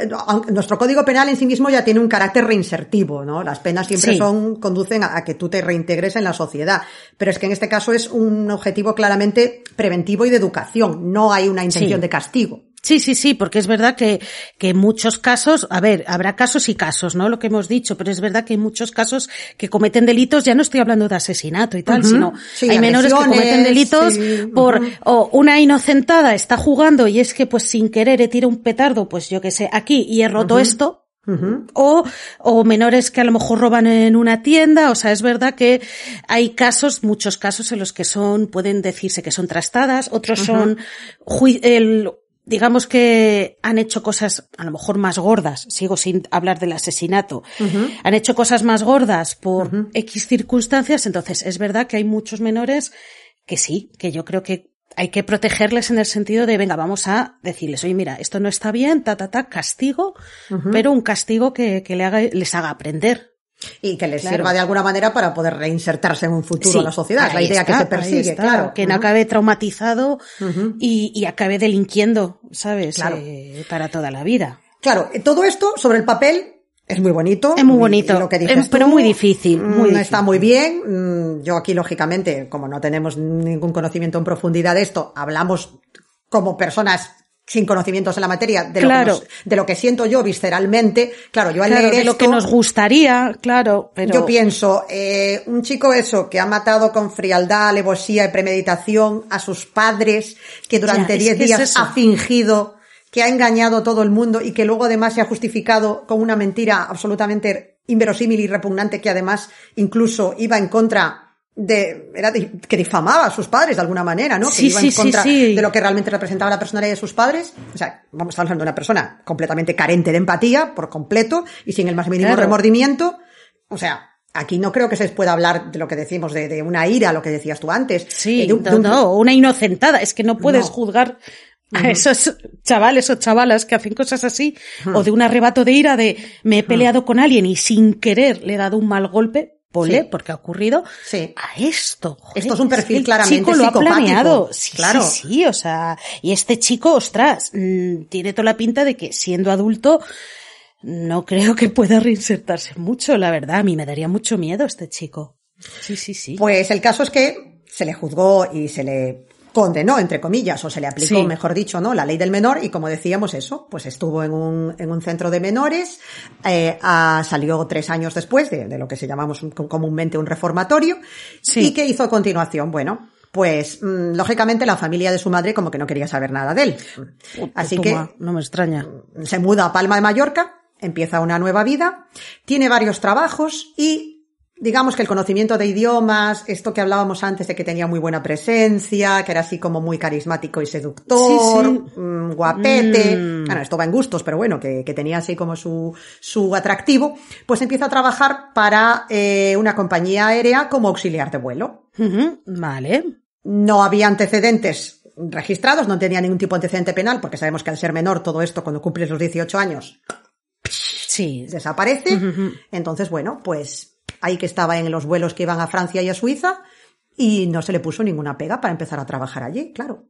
nuestro código penal en sí mismo ya tiene un carácter reinsertivo, ¿no? Las penas siempre Sí. son, conducen a, a que tú te reintegres en la sociedad. Pero es que en este caso es un objetivo claramente preventivo y de educación. No hay una intención Sí. de castigo. Sí, sí, sí, porque es verdad que, que en muchos casos, a ver, habrá casos y casos, ¿no? Lo que hemos dicho, pero es verdad que hay muchos casos que cometen delitos, ya no estoy hablando de asesinato y tal, sino Sí, hay menores que cometen delitos sí, por, o una inocentada está jugando y es que pues sin querer he tirado un petardo, pues yo que sé, aquí y he roto esto, o, o menores que a lo mejor roban en una tienda, o sea, es verdad que hay casos, muchos casos en los que son, pueden decirse que son trastadas, otros son, el, digamos que han hecho cosas a lo mejor más gordas, sigo sin hablar del asesinato, han hecho cosas más gordas por X circunstancias, entonces es verdad que hay muchos menores que sí, que yo creo que hay que protegerles en el sentido de, venga, vamos a decirles, oye, mira, esto no está bien, ta, ta, ta, castigo, pero un castigo que, que le haga, les haga aprender. Y que les Claro. sirva de alguna manera para poder reinsertarse en un futuro Sí, en la sociedad. La idea que se persigue, está, claro. Que no acabe traumatizado y, y acabe delinquiendo, ¿sabes? Claro. Eh, para toda la vida. Claro, eh, todo esto sobre el papel es muy bonito. Es muy bonito, y lo que dices pero tú, muy difícil, muy mm, difícil. Está muy bien. Mm, Yo aquí, lógicamente, como no tenemos ningún conocimiento en profundidad de esto, hablamos como personas sin conocimientos en la materia de, Claro. lo, que nos- de lo que siento yo visceralmente. Claro, yo al Claro, leer de lo esto, que nos gustaría, claro, pero... yo pienso, eh, un chico eso, que ha matado con frialdad, alevosía y premeditación a sus padres, que durante Ya, es 10 que es días ha fingido, que ha engañado a todo el mundo y que luego además se ha justificado con una mentira absolutamente inverosímil y repugnante que además incluso iba en contra de, era di- que difamaba a sus padres de alguna manera, ¿no? Sí, que iba sí, en sí, contra sí. de lo que realmente representaba la personalidad de sus padres. O sea, vamos a estar hablando de una persona completamente carente de empatía, por completo, y sin el más mínimo Claro. remordimiento. O sea, aquí no creo que se pueda hablar de lo que decimos, de, de una ira, lo que decías tú antes. Sí, Eh, de un- no, de un- no, una inocentada. Es que no puedes No. juzgar a esos chavales o chavalas que hacen cosas así, o de un arrebato de ira de me he peleado con alguien y sin querer le he dado un mal golpe, Sí. porque ha ocurrido Sí. a esto. Joder, Esto es un perfil claramente chico lo ha psicopático. planeado. Sí, Claro. sí, sí, o sea, y este chico, ostras, mm, tiene toda la pinta de que siendo adulto no creo que pueda reinsertarse mucho, la verdad. A mí me daría mucho miedo este chico. Sí, sí, sí. Pues el caso es que se le juzgó y se le condenó, entre comillas, o se le aplicó, Sí. mejor dicho, ¿no? La ley del menor y como decíamos eso, pues estuvo en un, en un centro de menores, eh, salió tres años después de, de lo que se llamamos un- comúnmente un reformatorio. Sí. ¿Y qué hizo a continuación? Bueno, pues mm, lógicamente la familia de su madre como que no quería saber nada de él. Así que no me extraña. se muda a Palma de Mallorca, empieza una nueva vida, tiene varios trabajos y digamos que el conocimiento de idiomas, esto que hablábamos antes de que tenía muy buena presencia, que era así como muy carismático y seductor, Sí, sí. mm, guapete, Mm. bueno, esto va en gustos, pero bueno, que, que tenía así como su, su atractivo, pues empieza a trabajar para eh, una compañía aérea como auxiliar de vuelo. Vale. No había antecedentes registrados, no tenía ningún tipo de antecedente penal, porque sabemos que al ser menor todo esto, cuando cumples los 18 años, Sí. desaparece. Entonces, bueno, pues ahí que estaba en los vuelos que iban a Francia y a Suiza y no se le puso ninguna pega para empezar a trabajar allí, claro.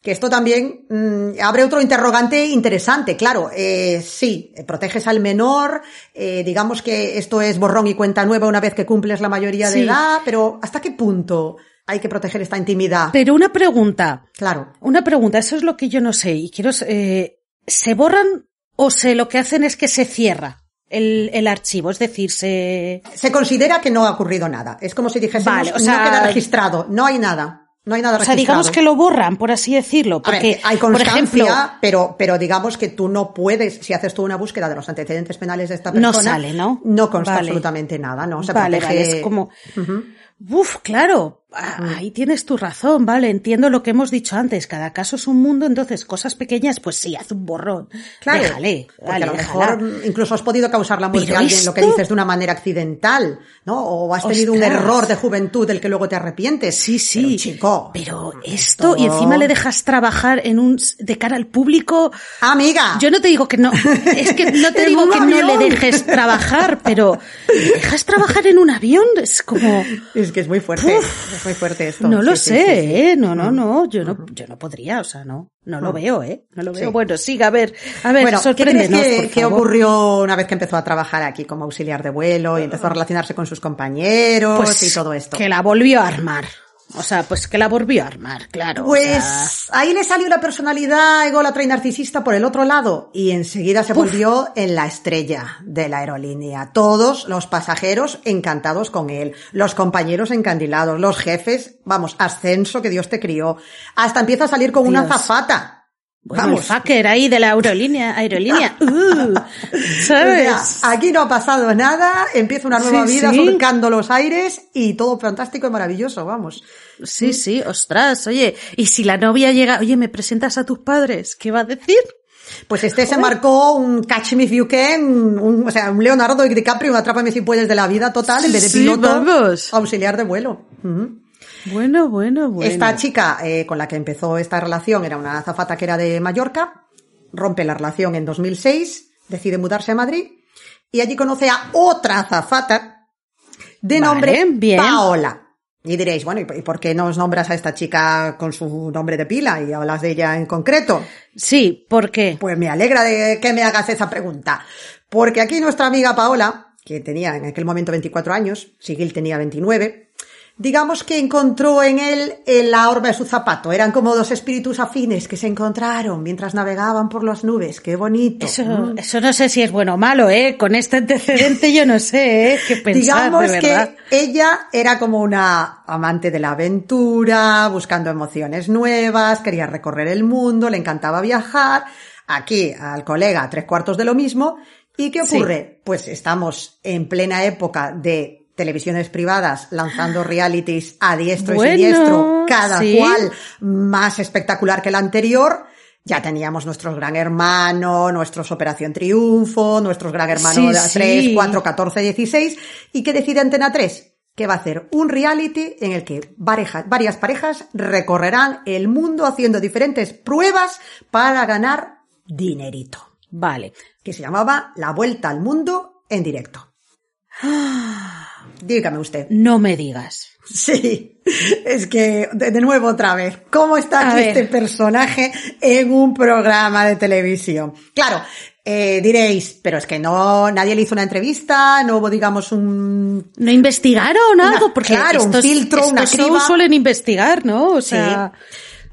Que esto también mm, abre otro interrogante interesante, claro. Eh, sí, proteges al menor, eh, digamos que esto es borrón y cuenta nueva una vez que cumples la mayoría de edad, pero ¿hasta qué punto hay que proteger esta intimidad? Pero una pregunta. Claro. Una pregunta, eso es lo que yo no sé y quiero... eh, ¿Se borran o se lo que hacen es que se cierra el, el archivo? Es decir, se... Se considera que no ha ocurrido nada. Es como si dijésemos, Vale, o sea- no queda registrado, no hay nada. No hay nada O sea, registrado. digamos que lo borran, por así decirlo. Porque, ver, hay por constancia, ejemplo, pero, pero digamos que tú no puedes, si haces tú una búsqueda de los antecedentes penales de esta persona, No sale, ¿no? No consta Vale. absolutamente nada, ¿no? Se vale, protege- vale, es como... Ujú. Uf, claro, ah, ahí tienes tu razón, vale, entiendo lo que hemos dicho antes, cada caso es un mundo, entonces cosas pequeñas, pues sí, haz un borrón. Claro, Déjale, dale, a lo déjala. mejor incluso has podido causar la muerte a alguien, lo que dices, de una manera accidental, ¿no? O has tenido un error de juventud del que luego te arrepientes. Sí, sí. Pero, chico. Pero esto, y encima le dejas trabajar en un, de cara al público. Amiga. Yo no te digo que no, es que no te digo que no le dejes trabajar, pero ¿le dejas trabajar en un avión? Es como, Es que es muy fuerte. Es muy fuerte esto. no lo Sí, sé, sí, sí, sí. eh, no, no, no, yo no, yo no podría, o sea, no, no lo veo, eh, no lo veo. Bueno, siga, a ver, a ver, Bueno, ¿qué crees que, que ocurrió una vez que empezó a trabajar aquí como auxiliar de vuelo y empezó a relacionarse con sus compañeros Pues y todo esto? que la volvió a armar. O sea, pues que la volvió a armar, claro. o Pues sea, ahí le salió la personalidad ególatra y narcisista por el otro lado y enseguida se volvió en la estrella de la aerolínea. Todos los pasajeros encantados con él, los compañeros encandilados, los jefes, vamos, ascenso que Dios te crió. Hasta empieza a salir con una zafata. Bueno, Vamos. el fucker ahí de la aerolínea, aerolínea. Uh, O ¿Sabes? sea, aquí no ha pasado nada, empieza una nueva Sí, vida sí. surcando los aires y todo fantástico y maravilloso, vamos. Sí, sí, ostras, oye, y si la novia llega, oye, ¿me presentas a tus padres? ¿Qué va a decir? Pues este se marcó un Catch Me If You Can, un, o sea, un Leonardo DiCaprio, un Atrápame si puedes de la vida total, en vez de Sí, piloto, vamos. auxiliar de vuelo. Bueno, bueno, bueno. Esta chica eh, con la que empezó esta relación era una azafata que era de Mallorca, rompe la relación en 2006, decide mudarse a Madrid y allí conoce a otra azafata de Vale, nombre bien. Paola. Y diréis, bueno, ¿y por- ¿y por qué nos nombras a esta chica con su nombre de pila y hablas de ella en concreto? Sí, ¿por qué? Pues me alegra de que me hagas esa pregunta. Porque aquí nuestra amiga Paola, que tenía en aquel momento 24 años, Sigil tenía 29, digamos que encontró en él la orba de su zapato. Eran como dos espíritus afines que se encontraron mientras navegaban por las nubes. Qué bonito. Eso, Mm. eso no sé si es bueno o malo, ¿eh? Con este antecedente yo no sé, ¿eh? ¿Qué pensar, Digamos de verdad? que ella era como una amante de la aventura, buscando emociones nuevas, quería recorrer el mundo, le encantaba viajar. Aquí al colega tres cuartos de lo mismo. ¿Y qué Sí. ocurre? Pues estamos en plena época de televisiones privadas lanzando realities a diestro Bueno, y siniestro, cada sí. cual más espectacular que el anterior. Ya teníamos nuestros Gran Hermano, nuestros Operación Triunfo, nuestros Gran Hermano Sí, de sí. 3, 4, 14, 16. ¿Y qué decide Antena 3? Que va a hacer un reality en el que pareja- varias parejas recorrerán el mundo haciendo diferentes pruebas para ganar dinerito. Vale. Que se llamaba La Vuelta al Mundo en directo. Dígame usted. No me digas. Sí, es que de, de nuevo otra vez, ¿cómo está aquí este personaje en un programa de televisión? Claro, eh, diréis, pero es que no, nadie le hizo una entrevista, no hubo, digamos, un... ¿No investigaron Una- algo? Porque claro, un filtro, estos criba. suelen investigar, ¿no? O sea,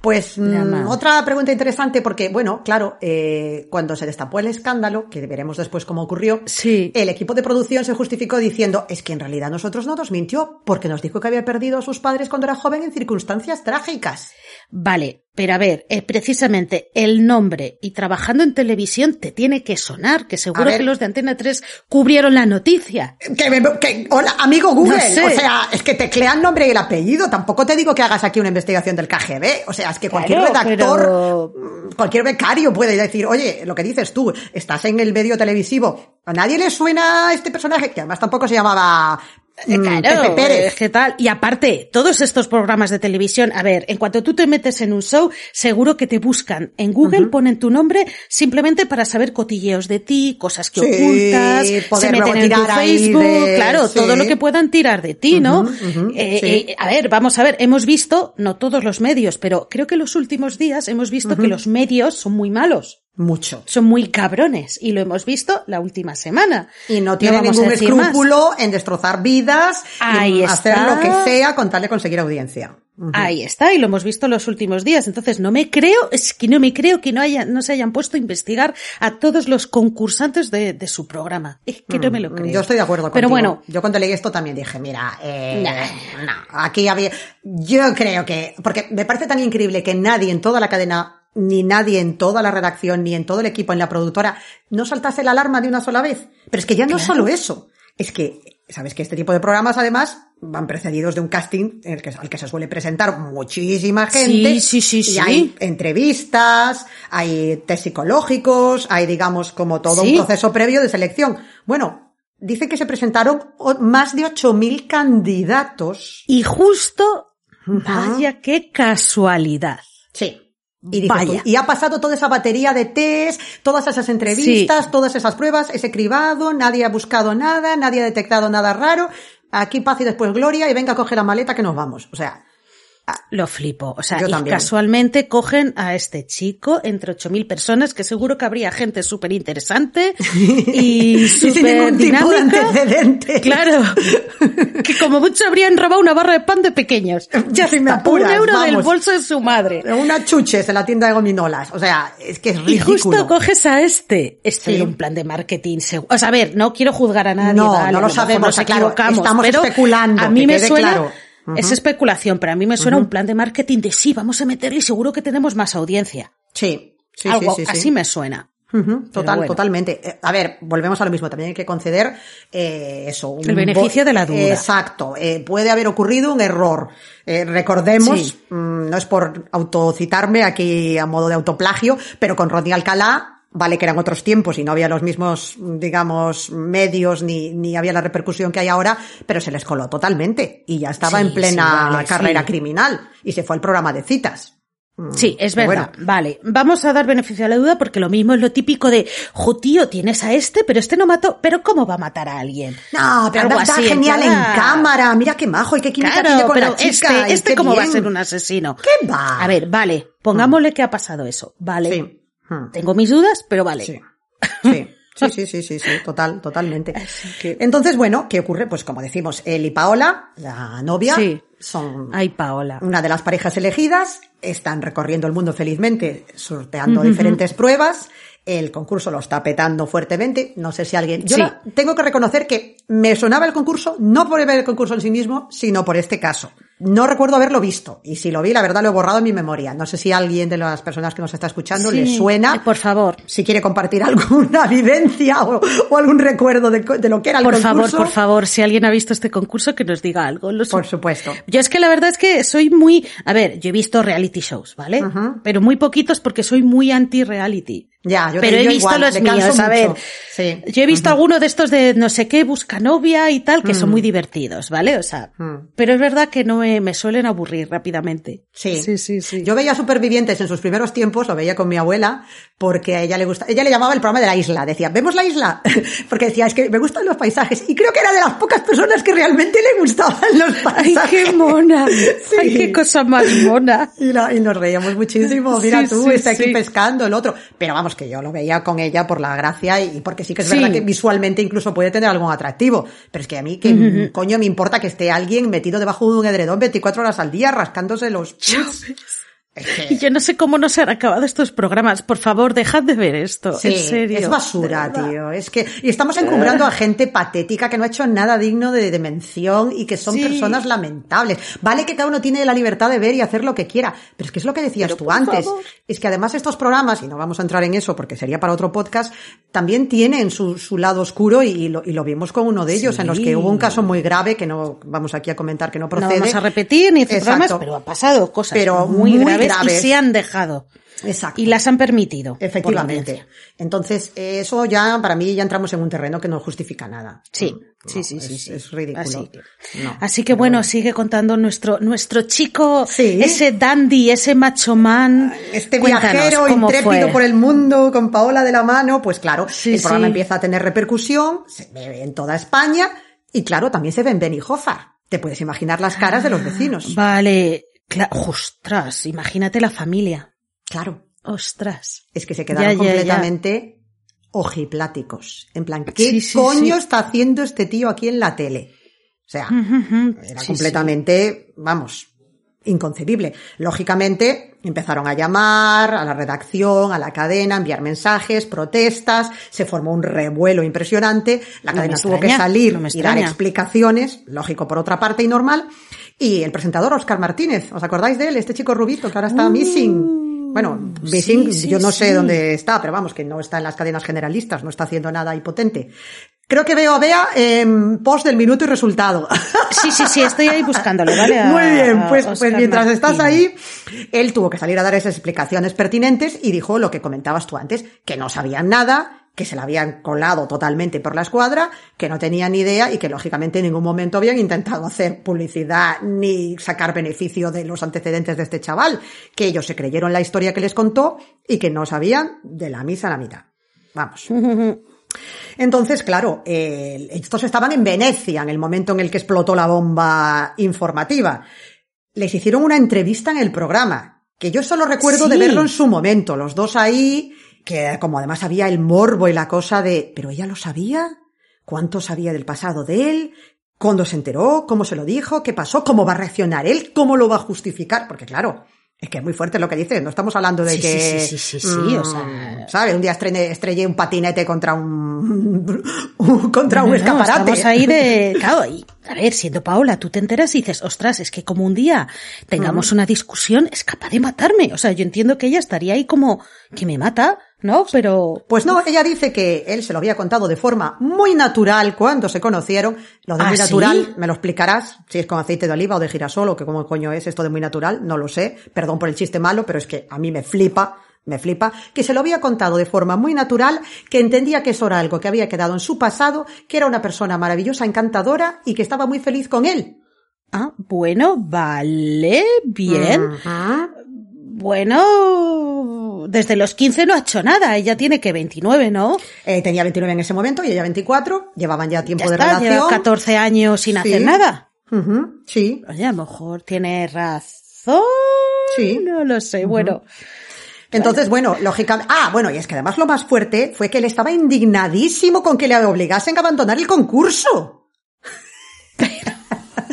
Pues mm, otra pregunta interesante porque, bueno, claro, eh, cuando se destapó el escándalo, que veremos después cómo ocurrió, Sí. el equipo de producción se justificó diciendo, es que en realidad nosotros no nos mintió porque nos dijo que había perdido a sus padres cuando era joven en circunstancias trágicas. Vale, pero a ver, eh, precisamente el nombre y trabajando en televisión te tiene que sonar, que seguro que los de Antena 3 cubrieron la noticia. Que, me- que- hola, amigo Google, No sé. o sea, es que teclea el nombre y el apellido, tampoco te digo que hagas aquí una investigación del KGB, o sea, es que cualquier Claro, redactor, pero- mm, cualquier becario puede decir, oye, lo que dices tú, estás en el medio televisivo, a nadie le suena este personaje, que además tampoco se llamaba Claro, Pepe Pérez. eh, ¿qué tal? Y aparte, todos estos programas de televisión, a ver, en cuanto tú te metes en un show, seguro que te buscan en Google, ponen tu nombre simplemente para saber cotilleos de ti, cosas que Sí, ocultas, se meten en tu Facebook, de- claro, sí. todo lo que puedan tirar de ti, ¿no? Eh, sí. eh, a ver, vamos a ver, hemos visto, no todos los medios, pero creo que los últimos días hemos visto que los medios son muy malos. Mucho. Son muy cabrones y lo hemos visto la última semana. Y no tiene ningún más. escrúpulo en destrozar vidas, Ahí y hacer lo que sea con tal de conseguir audiencia. Ahí está, y lo hemos visto los últimos días. Entonces, no me creo, es que no me creo que no haya, no se hayan puesto a investigar a todos los concursantes de, de su programa. Es que no me lo creo. Mm, Yo estoy de acuerdo contigo. Pero bueno, Yo cuando leí esto también dije, mira, eh, no, aquí había... Yo creo que... Porque me parece tan increíble que nadie en toda la cadena, ni nadie en toda la redacción, ni en todo el equipo, en la productora, no saltase la alarma de una sola vez. Pero es que ya no es solo eso. Es que, ¿sabes que este tipo de programas además van precedidos de un casting en el que, al que se suele presentar muchísima gente? Sí, sí, sí, y sí. hay entrevistas, hay test psicológicos, hay, digamos, como todo Sí. un proceso previo de selección. Bueno, dice que se presentaron más de 8.000 candidatos. y justo, vaya qué casualidad. Sí. Y, dices Vaya. y ha pasado toda esa batería de test, todas esas entrevistas, todas esas pruebas, ese cribado, nadie ha buscado nada, nadie ha detectado nada raro. Aquí paz y después gloria y venga a coger la maleta que nos vamos. O sea, Lo flipo. O sea, Yo y también. casualmente cogen a este chico entre 8.000 personas, que seguro que habría gente súper interesante y y súper ningún tipo de dinámica. antecedente. Claro, que como mucho habrían robado una barra de pan de pequeños. Ya Si me apuras, un euro del bolso de su madre. Una chuches en la tienda de gominolas. O sea, es que es Y ridículo. justo coges a este. Este Sí. era un plan de marketing seguro. O sea, a ver, no quiero juzgar a nadie. No, vale, no lo sabemos, nos claro, equivocamos, estamos pero especulando, A mí que me quede suena. claro. Es especulación, pero a mí me suena un plan de marketing de sí, vamos a meterle y seguro que tenemos más audiencia. Sí, sí, Algo sí, sí, sí. así me suena. Total, bueno. totalmente. Eh, A ver, volvemos a lo mismo. También hay que conceder eh, eso. un El beneficio de la duda. Exacto. Eh, puede haber ocurrido un error. Eh, recordemos, Sí. mm, no es por autocitarme aquí a modo de autoplagio, pero con Rodney Alcalá, vale que eran otros tiempos y no había los mismos, digamos, medios ni, ni había la repercusión que hay ahora, pero se les coló totalmente y ya estaba Sí, en plena sí, vale, carrera sí. criminal y se fue al programa de citas. Mm, Sí, es verdad. bueno. Vale, vamos a dar beneficio a la duda porque lo mismo es lo típico de, jo tío, tienes a este, pero este no mató, pero ¿cómo va a matar a alguien? No, pero Algo está así, en genial en cámara. Mira qué majo y qué química tiene con pero la chica. este, y este qué cómo va a ser un asesino. ¿Qué va? A ver, vale, pongámosle que ha pasado eso, vale. Sí. Hmm. Tengo mis dudas, pero vale. Sí. Sí. Sí, sí, sí, sí, sí, total, totalmente. Que- Entonces, bueno, ¿qué ocurre? Pues como decimos, él y Paola, la novia, Sí. son Ay, Paola. una de las parejas elegidas, están recorriendo el mundo felizmente, sorteando diferentes pruebas. El concurso lo está petando fuertemente. No sé si alguien. Yo Sí. la- tengo que reconocer que me sonaba el concurso, no por ver el concurso en sí mismo, sino por este caso. No recuerdo haberlo visto. Y si lo vi, la verdad lo he borrado en mi memoria. No sé si alguien de las personas que nos está escuchando le suena. Por favor. Si quiere compartir alguna vivencia o, o algún recuerdo de, lo que era el Por favor, concurso. por favor, si alguien ha visto este concurso, que nos diga algo. Lo Por su- supuesto. Yo es que la verdad es que soy muy, a ver, yo he visto reality shows, ¿vale? Pero muy poquitos porque soy muy anti-reality. Ya, yo, Pero he yo visto igual, los míos, a ver. Sí. Yo he visto alguno de estos de no sé qué, busca novia y tal, que son muy divertidos, ¿vale? O sea, Mm. pero es verdad que no me, me suelen aburrir rápidamente. Sí. Sí, sí, sí. Yo veía Supervivientes en sus primeros tiempos, lo veía con mi abuela, porque a ella le gusta, ella le llamaba el programa de la isla, decía, ¿vemos la isla? Porque decía, es que me gustan los paisajes, y creo que era de las pocas personas que realmente le gustaban los Ay, paisajes. qué mona. Sí. Ay, qué cosa más mona. Y, la- y nos reíamos muchísimo, mira Sí, tú, sí, está aquí pescando el otro. Pero vamos, que yo lo veía con ella por la gracia y porque sí que es Sí. verdad que visualmente incluso puede tener algún atractivo. Pero es que a mí, que coño me importa que esté alguien metido debajo de un edredón 24 horas al día rascándose los... Y yo no sé cómo no se han acabado estos programas. Por favor, dejad de ver esto. Sí, en serio. es basura, tío. Es que y estamos encumbrando a gente patética que no ha hecho nada digno de, de mención y que son Sí. personas lamentables. Vale que cada uno tiene la libertad de ver y hacer lo que quiera, pero es que es lo que decías Pero tú antes. favor. Es que además estos programas, y no vamos a entrar en eso porque sería para otro podcast, también tienen su, su lado oscuro y, y lo, y lo vimos con uno de ellos, en los que hubo un caso muy grave que no vamos aquí a comentar que no No procede. vamos a repetir ni programas, pero ha pasado cosas Pero muy, muy graves, graves. y se han dejado. Exacto. Y las han permitido. Efectivamente. Entonces, eso ya, para mí, ya entramos en un terreno que no justifica nada. Sí, No, sí, sí, es, sí. Es ridículo. Así que, No. así que bueno, sigue contando nuestro, nuestro chico, Sí. ese dandy, ese macho man. Este Cuéntanos, viajero ¿cómo intrépido fue? por el mundo con Paola de la mano, pues claro, Sí, el programa empieza a tener repercusión, se ve en toda España y claro, también se ve en Benijofar. Te puedes imaginar las caras de los vecinos. Vale, cla- ostras, imagínate la familia. Claro, Ostras. es que se quedaron Ya, ya, ya. completamente ojipláticos. En plan, ¿qué Sí, sí, coño sí. está haciendo este tío aquí en la tele? O sea, Era completamente, vamos, inconcebible. Lógicamente, empezaron a llamar a la redacción, a la cadena, a enviar mensajes, protestas, se formó un revuelo impresionante, la No cadena tuvo extraña, que salir no y dar explicaciones, lógico por otra parte y normal, y el presentador Oscar Martínez, ¿os acordáis de él? Este chico rubito que ahora está missing. Bueno, missing, Uh, sí, sí, yo no sé dónde está, pero vamos, que no está en las cadenas generalistas, no está haciendo nada impotente. Creo que veo a Bea en post del minuto y resultado. Sí, sí, sí, estoy ahí buscándole, ¿vale? A- Muy bien, pues, pues mientras estás ahí, él tuvo que salir a dar esas explicaciones pertinentes y dijo lo que comentabas tú antes, que no sabían nada, que se la habían colado totalmente por la escuadra, que no tenían ni idea y que lógicamente en ningún momento habían intentado hacer publicidad ni sacar beneficio de los antecedentes de este chaval, que ellos se creyeron la historia que les contó y que no sabían de la misa a la mitad. Vamos. Entonces, claro, eh, estos estaban en Venecia en el momento en el que explotó la bomba informativa. Les hicieron una entrevista en el programa, que yo solo recuerdo Sí. de verlo en su momento, los dos ahí, que como además había el morbo y la cosa de, pero ella lo sabía, cuánto sabía del pasado de él, cuándo se enteró, cómo se lo dijo, qué pasó, cómo va a reaccionar él, cómo lo va a justificar, porque claro, es que es muy fuerte lo que dice, no estamos hablando de Sí, que... sí, sí, sí, sí, sí, o sea- mm, ¿Sabes? Un día estrellé, estrellé un patinete contra un... un- contra un No, no, escaparate. Estamos ahí de. Claro, y, a ver, siendo Paola, tú te enteras y dices, ostras, es que como un día tengamos una discusión, es capaz de matarme. O sea, yo entiendo que ella estaría ahí como que me mata, ¿no? Pero. Pues no, ella dice que él se lo había contado de forma muy natural cuando se conocieron. Lo de ¿Ah, muy sí? natural, me lo explicarás, si es con aceite de oliva o de girasol o que cómo coño es esto de muy natural, no lo sé. Perdón por el chiste malo, pero es que a mí me flipa, me flipa, que se lo había contado de forma muy natural, que entendía que eso era algo que había quedado en su pasado, que era una persona maravillosa, encantadora y que estaba muy feliz con él. Ah, bueno, vale, bien. Bueno, desde los 15 no ha hecho nada. Ella tiene que 29, ¿no? Eh, tenía 29 en ese momento y ella 24, llevaban ya tiempo Ya de está, relación. lleva 14 años sin Sí. hacer nada. Sí, Oye, a lo mejor tiene razón. Sí. No lo sé. Bueno, Entonces, bueno, lógicamente. Ah, bueno, y es que además lo más fuerte fue que él estaba indignadísimo con que le obligasen a abandonar el concurso.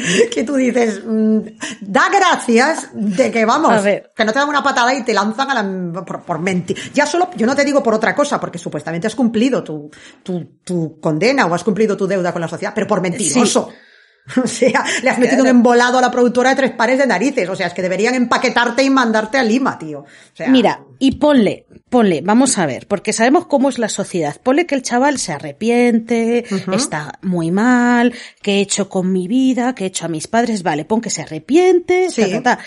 que tú dices, mm, da gracias de que vamos, que no te dan una patada y te lanzan a la, por, por mentir. Ya solo, yo no te digo por otra cosa, porque supuestamente has cumplido tu, tu, tu condena o has cumplido tu deuda con la sociedad, pero por mentiroso. O sea, le has metido un embolado a la productora de tres pares de narices. O sea, es que deberían empaquetarte y mandarte a Lima, tío. O sea, Mira, y ponle, ponle, vamos a ver, porque sabemos cómo es la sociedad. Ponle que el chaval se arrepiente, está muy mal, que he hecho con mi vida, que he hecho a mis padres, vale, pon que se arrepiente, Sí. ta, ta, ta.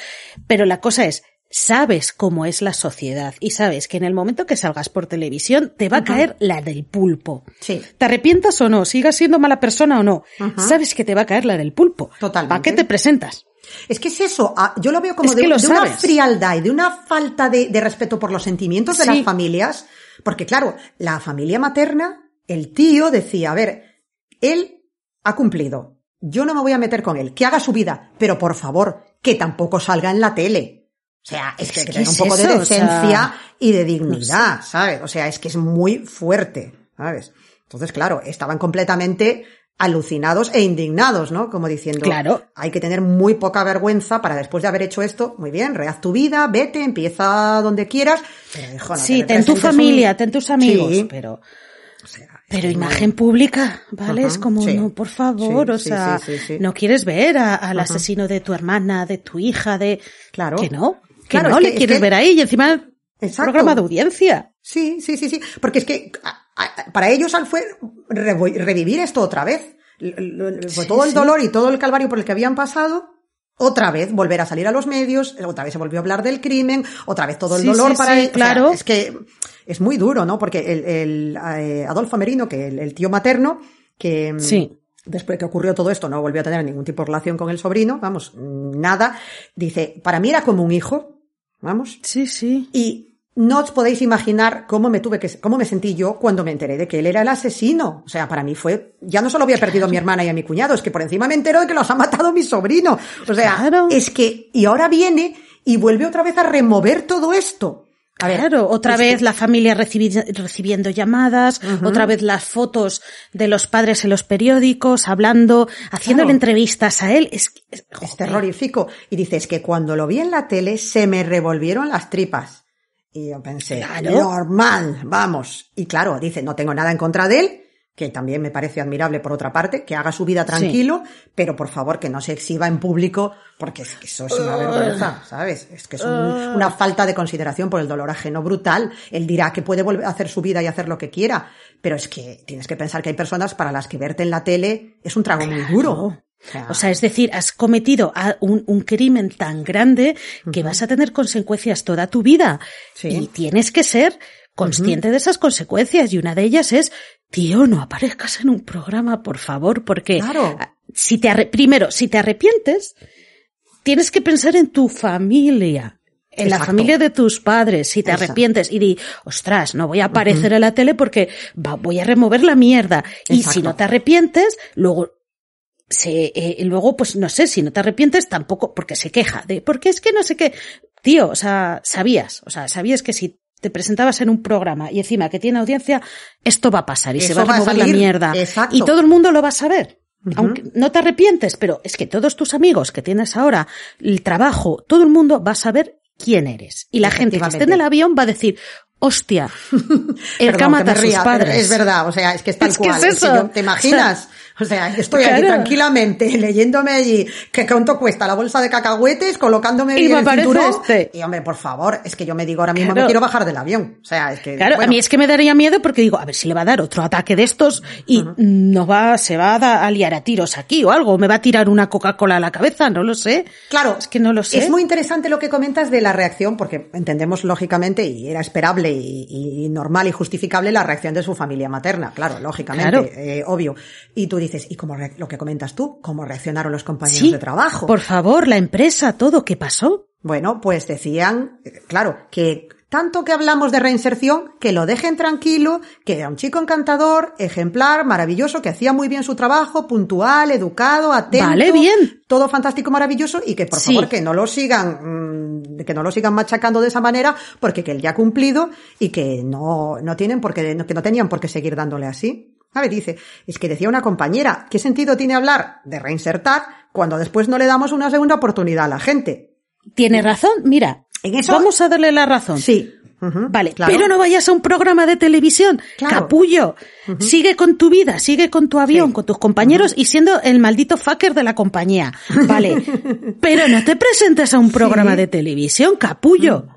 Pero la cosa es, sabes cómo es la sociedad y sabes que en el momento que salgas por televisión te va a caer la del pulpo. Sí. ¿Te arrepientas o no? ¿Sigas siendo mala persona o no? Sabes que te va a caer la del pulpo. Totalmente. ¿Para qué te presentas? Es que es eso, ah, yo lo veo como Es de, una frialdad y de una falta de, de respeto por los sentimientos de Sí. las familias, porque claro, la familia materna, el tío decía, a ver, él ha cumplido, yo no me voy a meter con él, que haga su vida, pero por favor, que tampoco salga en la tele. O sea, es que, Es que que tenga un poco de eso, o sea, decencia y de dignidad, ¿sabes? O sea, es que es muy fuerte, ¿sabes? Entonces, claro, estaban completamente alucinados e indignados, ¿no? Como diciendo, Claro. hay que tener muy poca vergüenza para después de haber hecho esto, muy bien, rehaz tu vida, vete, empieza donde quieras, pero hijo, no Sí, te ten tu familia, un- ten tus amigos, Sí, pero, o sea, pero imagen pública, ¿vale? Ajá, es como, sí. no, por favor, Sí, o sea, sí, sí, sí. no quieres ver a- al asesino de tu hermana, de tu hija, de... Claro. Que no, que Claro, no es le que- es quieres que- ver ahí y encima Exacto. programa de audiencia. Sí, sí, sí, sí. Porque es que a- a- para ellos al fue revivir esto otra vez. Fue todo el dolor y todo el calvario por el que habían pasado. Otra vez volver a salir a los medios, otra vez se volvió a hablar del crimen, otra vez todo el Sí, dolor sí, para sí, él. O sea, claro. es que es muy duro, ¿no? Porque el, el, eh, Adolfo Merino, que el, el tío materno, que mm, Sí. después de que ocurrió todo esto no volvió a tener ningún tipo de relación con el sobrino, vamos, nada, dice, para mí era como un hijo, vamos, Sí, sí. y no os podéis imaginar cómo me tuve que, cómo me sentí yo cuando me enteré de que él era el asesino. O sea, para mí fue, ya no solo había perdido a mi hermana y a mi cuñado, es que por encima me entero de que los ha matado mi sobrino. O sea, Claro. es que, y ahora viene y vuelve otra vez a remover todo esto. A ver, Claro, otra es vez que- la familia recibi- recibiendo llamadas, otra vez las fotos de los padres en los periódicos, hablando, haciéndole Claro. entrevistas a él. Es, es- terrorífico. Y dices que cuando lo vi en la tele se me revolvieron las tripas. Y yo pensé, Claro. normal, vamos. Y claro, dice, no tengo nada en contra de él, que también me parece admirable por otra parte, que haga su vida tranquilo, pero por favor que no se exhiba en público, porque es que eso es una vergüenza, ¿sabes? Es que es un- una falta de consideración por el dolor ajeno brutal. Él dirá que puede volver a hacer su vida y hacer lo que quiera, pero es que tienes que pensar que hay personas para las que verte en la tele es un trago muy duro. O sea, es decir, has cometido un, un crimen tan grande que vas a tener consecuencias toda tu vida. Sí. Y tienes que ser consciente de esas consecuencias. Y una de ellas es, tío, no aparezcas en un programa, por favor, porque Claro. ah, si te primero, si te arrepientes, tienes que pensar en tu familia. En la familia de tus padres, si te Exacto. arrepientes y di, ostras, no voy a aparecer en la tele porque va- voy a remover la mierda. Y si no te arrepientes, luego se, eh, luego, pues no sé, si no te arrepientes tampoco, porque se queja de, porque es que no sé qué. Tío, o sea, sabías, o sea, sabías que si te presentabas en un programa y encima que tiene audiencia, esto va a pasar y se va a va a remover la mierda. exacto. Y todo el mundo lo va a saber. Aunque no te arrepientes, pero es que todos tus amigos que tienes ahora, el trabajo, todo el mundo va a saber quién eres. Y la gente que esté en el avión va a decir, hostia, el que Perdón, a sus padres. Es verdad, o sea, es que es tal Es que yo- ¿Te imaginas? O sea, yo estoy allí Claro. tranquilamente leyéndome allí que cuánto cuesta la bolsa de cacahuetes, colocándome Y bien me el cinturón. este. Y hombre, por favor, es que yo me digo ahora mismo Claro. me quiero bajar del avión. O sea, es que. Claro, bueno, a mí es que me daría miedo porque digo, a ver si le va a dar otro ataque de estos y nos va, se va a, liar a tiros aquí o algo, me va a tirar una Coca-Cola a la cabeza, no lo sé. Claro, Es que no lo sé. Es muy interesante lo que comentas de la reacción, porque entendemos lógicamente, y era esperable y, y normal y justificable la reacción de su familia materna, claro, lógicamente, Claro. eh, obvio. Y tú dices, ¿y cómo re- lo que comentas tú? ¿Cómo reaccionaron los compañeros Sí, de trabajo? por favor, la empresa, todo, ¿qué pasó? Bueno, pues decían, eh, claro, que tanto que hablamos de reinserción, que lo dejen tranquilo, que era un chico encantador, ejemplar, maravilloso, que hacía muy bien su trabajo, puntual, educado, atento. Vale, bien. Todo fantástico, maravilloso, y que por Sí. favor que no lo sigan, mm, que no lo sigan machacando de esa manera, porque que él ya ha cumplido y que no, no tienen por qué, que no tenían por qué seguir dándole así. A ver, dice, es que decía una compañera, ¿qué sentido tiene hablar de reinsertar cuando después no le damos una segunda oportunidad a la gente? Tiene razón, mira, En eso- vamos a darle la razón. Sí. Vale, claro. pero no vayas a un programa de televisión, Claro. capullo. Sigue con tu vida, sigue con tu avión, Sí. con tus compañeros y siendo el maldito fucker de la compañía. Vale, pero no te presentes a un programa de televisión, capullo.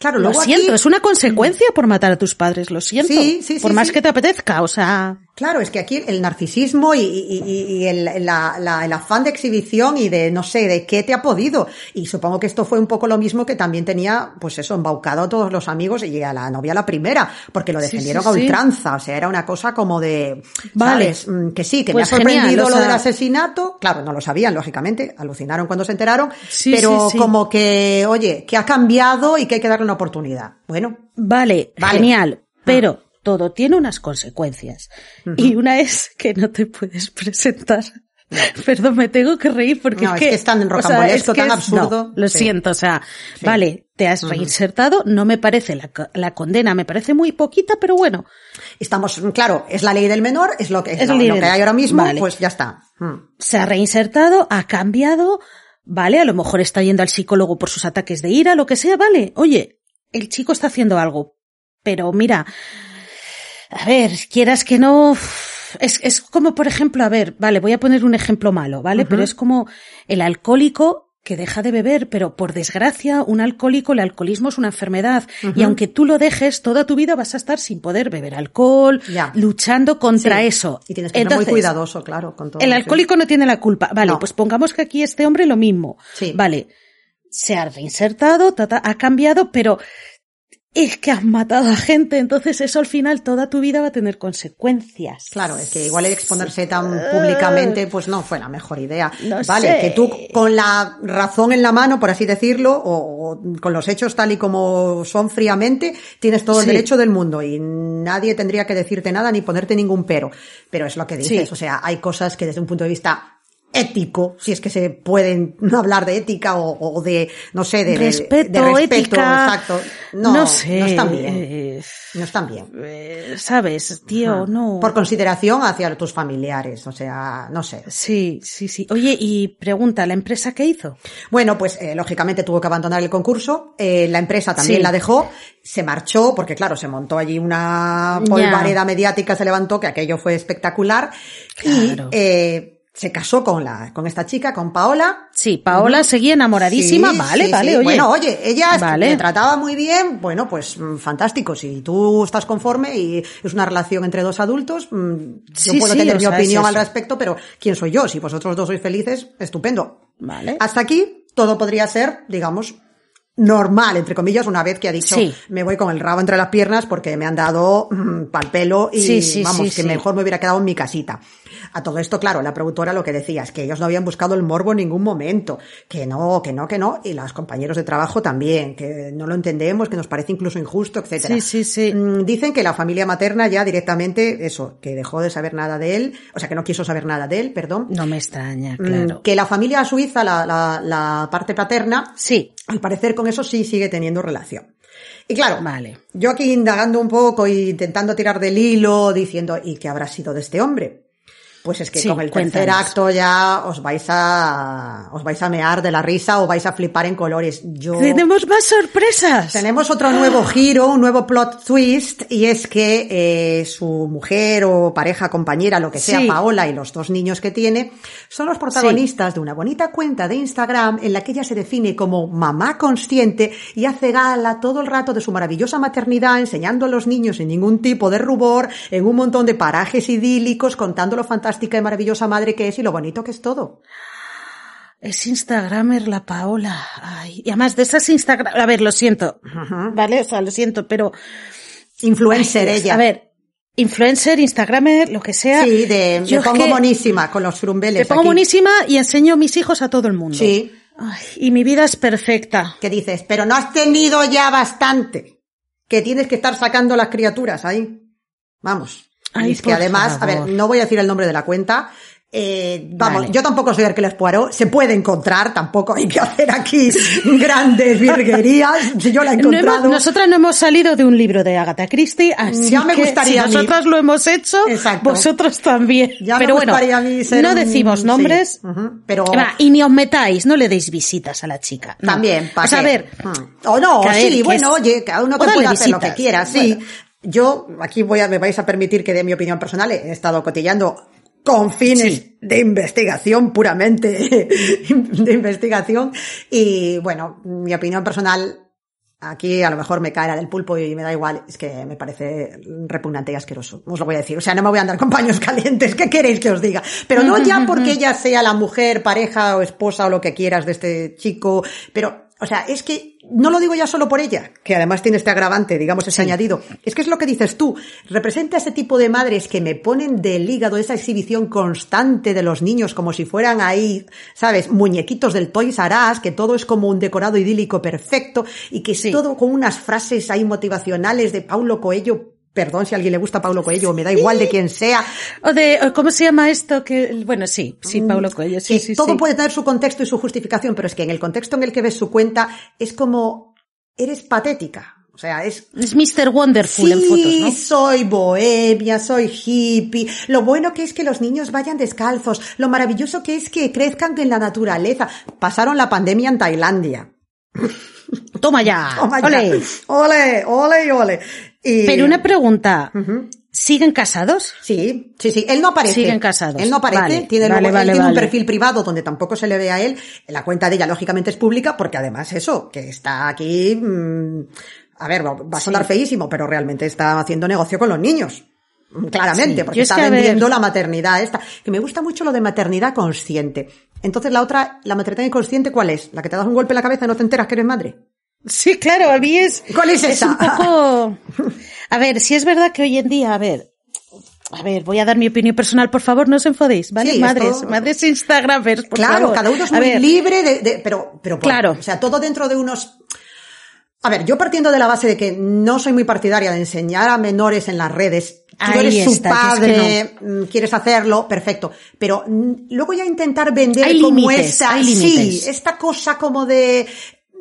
Claro, Lo siento, aquí- es una consecuencia por matar a tus padres, lo siento. Sí, sí, sí, por más que te apetezca, o sea. Claro, es que aquí el narcisismo y, y- y- y el, la- la- el afán de exhibición y de no sé, de qué te ha podido. Y supongo que esto fue un poco lo mismo que también tenía, pues eso, embaucado a todos los amigos y a la novia la primera, porque lo defendieron sí, a sí. ultranza. O sea, era una cosa como de, Vale. ¿sabes? Mm, Que sí, que Pues me ha sorprendido genial, o lo del asesinato. Claro, no lo sabían, lógicamente, alucinaron cuando se enteraron, Sí, pero como que, oye, que ha cambiado y que hay que darle una oportunidad. Bueno, Vale, Vale. genial, pero todo tiene unas consecuencias. Y una es que no te puedes presentar Perdón, me tengo que reír porque No, es, es que es tan rocambolesco, tan es- absurdo. no, lo Sí. siento, o sea, Sí. vale, te has reinsertado, no me parece, la, co- la condena me parece muy poquita, pero bueno, Estamos, claro, es la ley del menor, es lo que, es Es lo, que hay ahora mismo, Vale. pues ya está. Mm. se ha reinsertado, ha cambiado, vale, a lo mejor está yendo al psicólogo por sus ataques de ira, lo que sea, vale, oye, el chico está haciendo algo, pero mira, a ver, quieras que no, es, es como por ejemplo, a ver, vale, voy a poner un ejemplo malo, ¿vale? Pero es como el alcohólico que deja de beber, pero por desgracia, un alcohólico, el alcoholismo es una enfermedad. Y aunque tú lo dejes, toda tu vida vas a estar sin poder beber alcohol, Ya. luchando contra Sí. eso. Y tienes que ser muy cuidadoso, claro, con todo. el alcohólico no tiene la culpa. Vale, No. pues pongamos que aquí este hombre lo mismo. Sí. Vale, se ha reinsertado, ta, ta, ha cambiado, pero es que has matado a gente, entonces eso al final toda tu vida va a tener consecuencias. Claro, es que igual el exponerse tan públicamente, pues no fue la mejor idea. No vale, sé. que tú con la razón en la mano, por así decirlo, o, o con los hechos tal y como son fríamente, tienes todo el Sí. derecho del mundo y nadie tendría que decirte nada ni ponerte ningún pero. Pero es lo que dices, Sí. o sea, hay cosas que desde un punto de vista ético, si es que se pueden hablar de ética o, o de, no sé, de, respeto, de respeto, ética. exacto. No, no sé. no están bien. No están bien. eh, Sabes, tío, no. Por consideración hacia tus familiares, o sea, no sé. Sí, sí, sí. Oye, y pregunta, ¿la empresa qué hizo? Bueno, pues eh, lógicamente tuvo que abandonar el concurso, eh, la empresa también Sí. la dejó, se marchó, porque claro, se montó allí una polvareda mediática, se levantó, que aquello fue espectacular, Claro. y eh, se casó con la, con esta chica, con Paola. Sí, Paola seguía enamoradísima, Sí, vale, sí, vale, sí. oye. Bueno, oye, ella Vale. me trataba muy bien, bueno, pues mm, fantástico. Si tú estás conforme y es una relación entre dos adultos, mm, yo puedo tener mi sea, opinión al respecto, pero ¿quién soy yo? Si vosotros dos sois felices, estupendo. Vale. Hasta aquí todo podría ser, digamos, normal, entre comillas, una vez que ha dicho Sí. me voy con el rabo entre las piernas porque me han dado mm, pal pelo y Sí, sí, vamos, que mejor me hubiera quedado en mi casita. A todo esto, claro, la productora lo que decía es que ellos no habían buscado el morbo en ningún momento, que no, que no, que no, y los compañeros de trabajo también, que no lo entendemos, que nos parece incluso injusto, etcétera. Sí, sí, sí. Mm, Dicen que la familia materna ya directamente, eso, que dejó de saber nada de él, o sea, que no quiso saber nada de él, perdón. No me extraña, Mm, claro. Que la familia suiza, la, la, la parte paterna, Sí, al parecer con eso sí sigue teniendo relación. Y claro, Vale. yo aquí indagando un poco e intentando tirar del hilo, diciendo, ¿y qué habrá sido de este hombre? Pues es que Sí, con el tercer cuéntanos. acto ya os vais a, os vais a mear de la risa o vais a flipar en colores. Yo... tenemos más sorpresas. Tenemos otro nuevo giro, un nuevo plot twist, y es que eh, su mujer o pareja, compañera, lo que sea, Sí. Paola y los dos niños que tiene, son los protagonistas de una bonita cuenta de Instagram en la que ella se define como mamá consciente y hace gala todo el rato de su maravillosa maternidad, enseñando a los niños sin ningún tipo de rubor, en un montón de parajes idílicos, contando lo fantástica y maravillosa madre que es y lo bonito que es todo. Es Instagramer la Paola. Ay, y además de esas Instagram... A ver, lo siento. Vale, o sea, lo siento, pero... Influencer Ay, ella. A ver, influencer, Instagramer, lo que sea. Sí, de, Yo me pongo monísima con los frumbeles. Te pongo aquí. monísima y enseño a mis hijos a todo el mundo. Sí. Ay, y mi vida es perfecta. que dices, pero no has tenido ya bastante, que tienes que estar sacando las criaturas ahí. Vamos. Ay, es que además, a ver, no voy a decir el nombre de la cuenta. eh, vamos, Vale. yo tampoco soy Hercules Poirot, se puede encontrar, tampoco hay que hacer aquí grandes virguerías. Si yo la he No hemos- encontrado. nosotras no hemos salido de un libro de Agatha Christie, así Ya me que gustaría a si nosotras lo hemos hecho, Exacto. vosotros también. ya Pero me bueno, gustaría a mí ser no un- decimos sí, nombres. ujú, pero Va, y ni os metáis, no le deis visitas a la chica. no. También, ¿para O sea, a ver, Hmm. O no, que sí, que bueno, es- oye, cada uno que pueda hacer lo que quiera, sí. bueno. Yo, aquí voy a, me vais a permitir que dé mi opinión personal, he estado cotillando con fines Sí. de investigación, puramente de investigación, y bueno, mi opinión personal, aquí a lo mejor me caerá del pulpo y me da igual, es que me parece repugnante y asqueroso, os lo voy a decir, o sea, no me voy a andar con paños calientes, ¿qué queréis que os diga? Pero no ya porque ella sea la mujer, pareja o esposa o lo que quieras de este chico, pero, o sea, es que no lo digo ya solo por ella, que además tiene este agravante, digamos, ese añadido. Es que es lo que dices tú. Representa ese tipo de madres que me ponen del hígado esa exhibición constante de los niños como si fueran ahí, ¿sabes? Muñequitos del Toys R Us, que todo es como un decorado idílico perfecto y que es Sí. todo con unas frases ahí motivacionales de Paulo Coelho Perdón si a alguien le gusta Paulo Coelho, me da igual de quién sea. O de, ¿cómo se llama esto? Que, bueno, sí, sí, Mm, Paulo Coelho, sí, que sí, todo sí. puede tener su contexto y su justificación, pero es que en el contexto en el que ves su cuenta es como eres patética. O sea, es Es Mr. Wonderful sí, en fotos, ¿no? soy bohemia, soy hippie. Lo bueno que es que los niños vayan descalzos. Lo maravilloso que es que crezcan en la naturaleza. Pasaron la pandemia en Tailandia. Toma ya. Toma ya. ole. ole, ole, ole. Y- Pero una pregunta. ¿siguen casados? Sí, sí, sí. Él no aparece. Siguen casados. Él no aparece. Vale, tiene, vale, luego- él tiene un perfil privado donde tampoco se le ve a él. La cuenta de ella, lógicamente, es pública porque además eso, que está aquí, mm, a ver, va a sonar feísimo, pero realmente está haciendo negocio con los niños. Mm, Claramente, Sí, porque está ver- vendiendo la maternidad esta. Que me gusta mucho lo de maternidad consciente. Entonces la otra, la maternidad inconsciente, ¿cuál es? ¿La que te das un golpe en la cabeza y no te enteras que eres madre? Sí, claro, a mí es... ¿Cuál es esa? un poco... A ver, si es verdad que hoy en día, a ver... A ver, voy a dar mi opinión personal, por favor, no os enfadéis, ¿vale? Sí, madres, esto- madres Instagramers, por claro, favor. cada uno es muy ver, libre de, de- pero, pero por- Claro. o sea, todo dentro de unos. A ver, yo partiendo de la base de que no soy muy partidaria de enseñar a menores en las redes. Tú Ahí eres su es que padre, mm, quieres hacerlo, perfecto. Pero luego ya intentar vender Hay como límites, esta, sí, esta cosa como de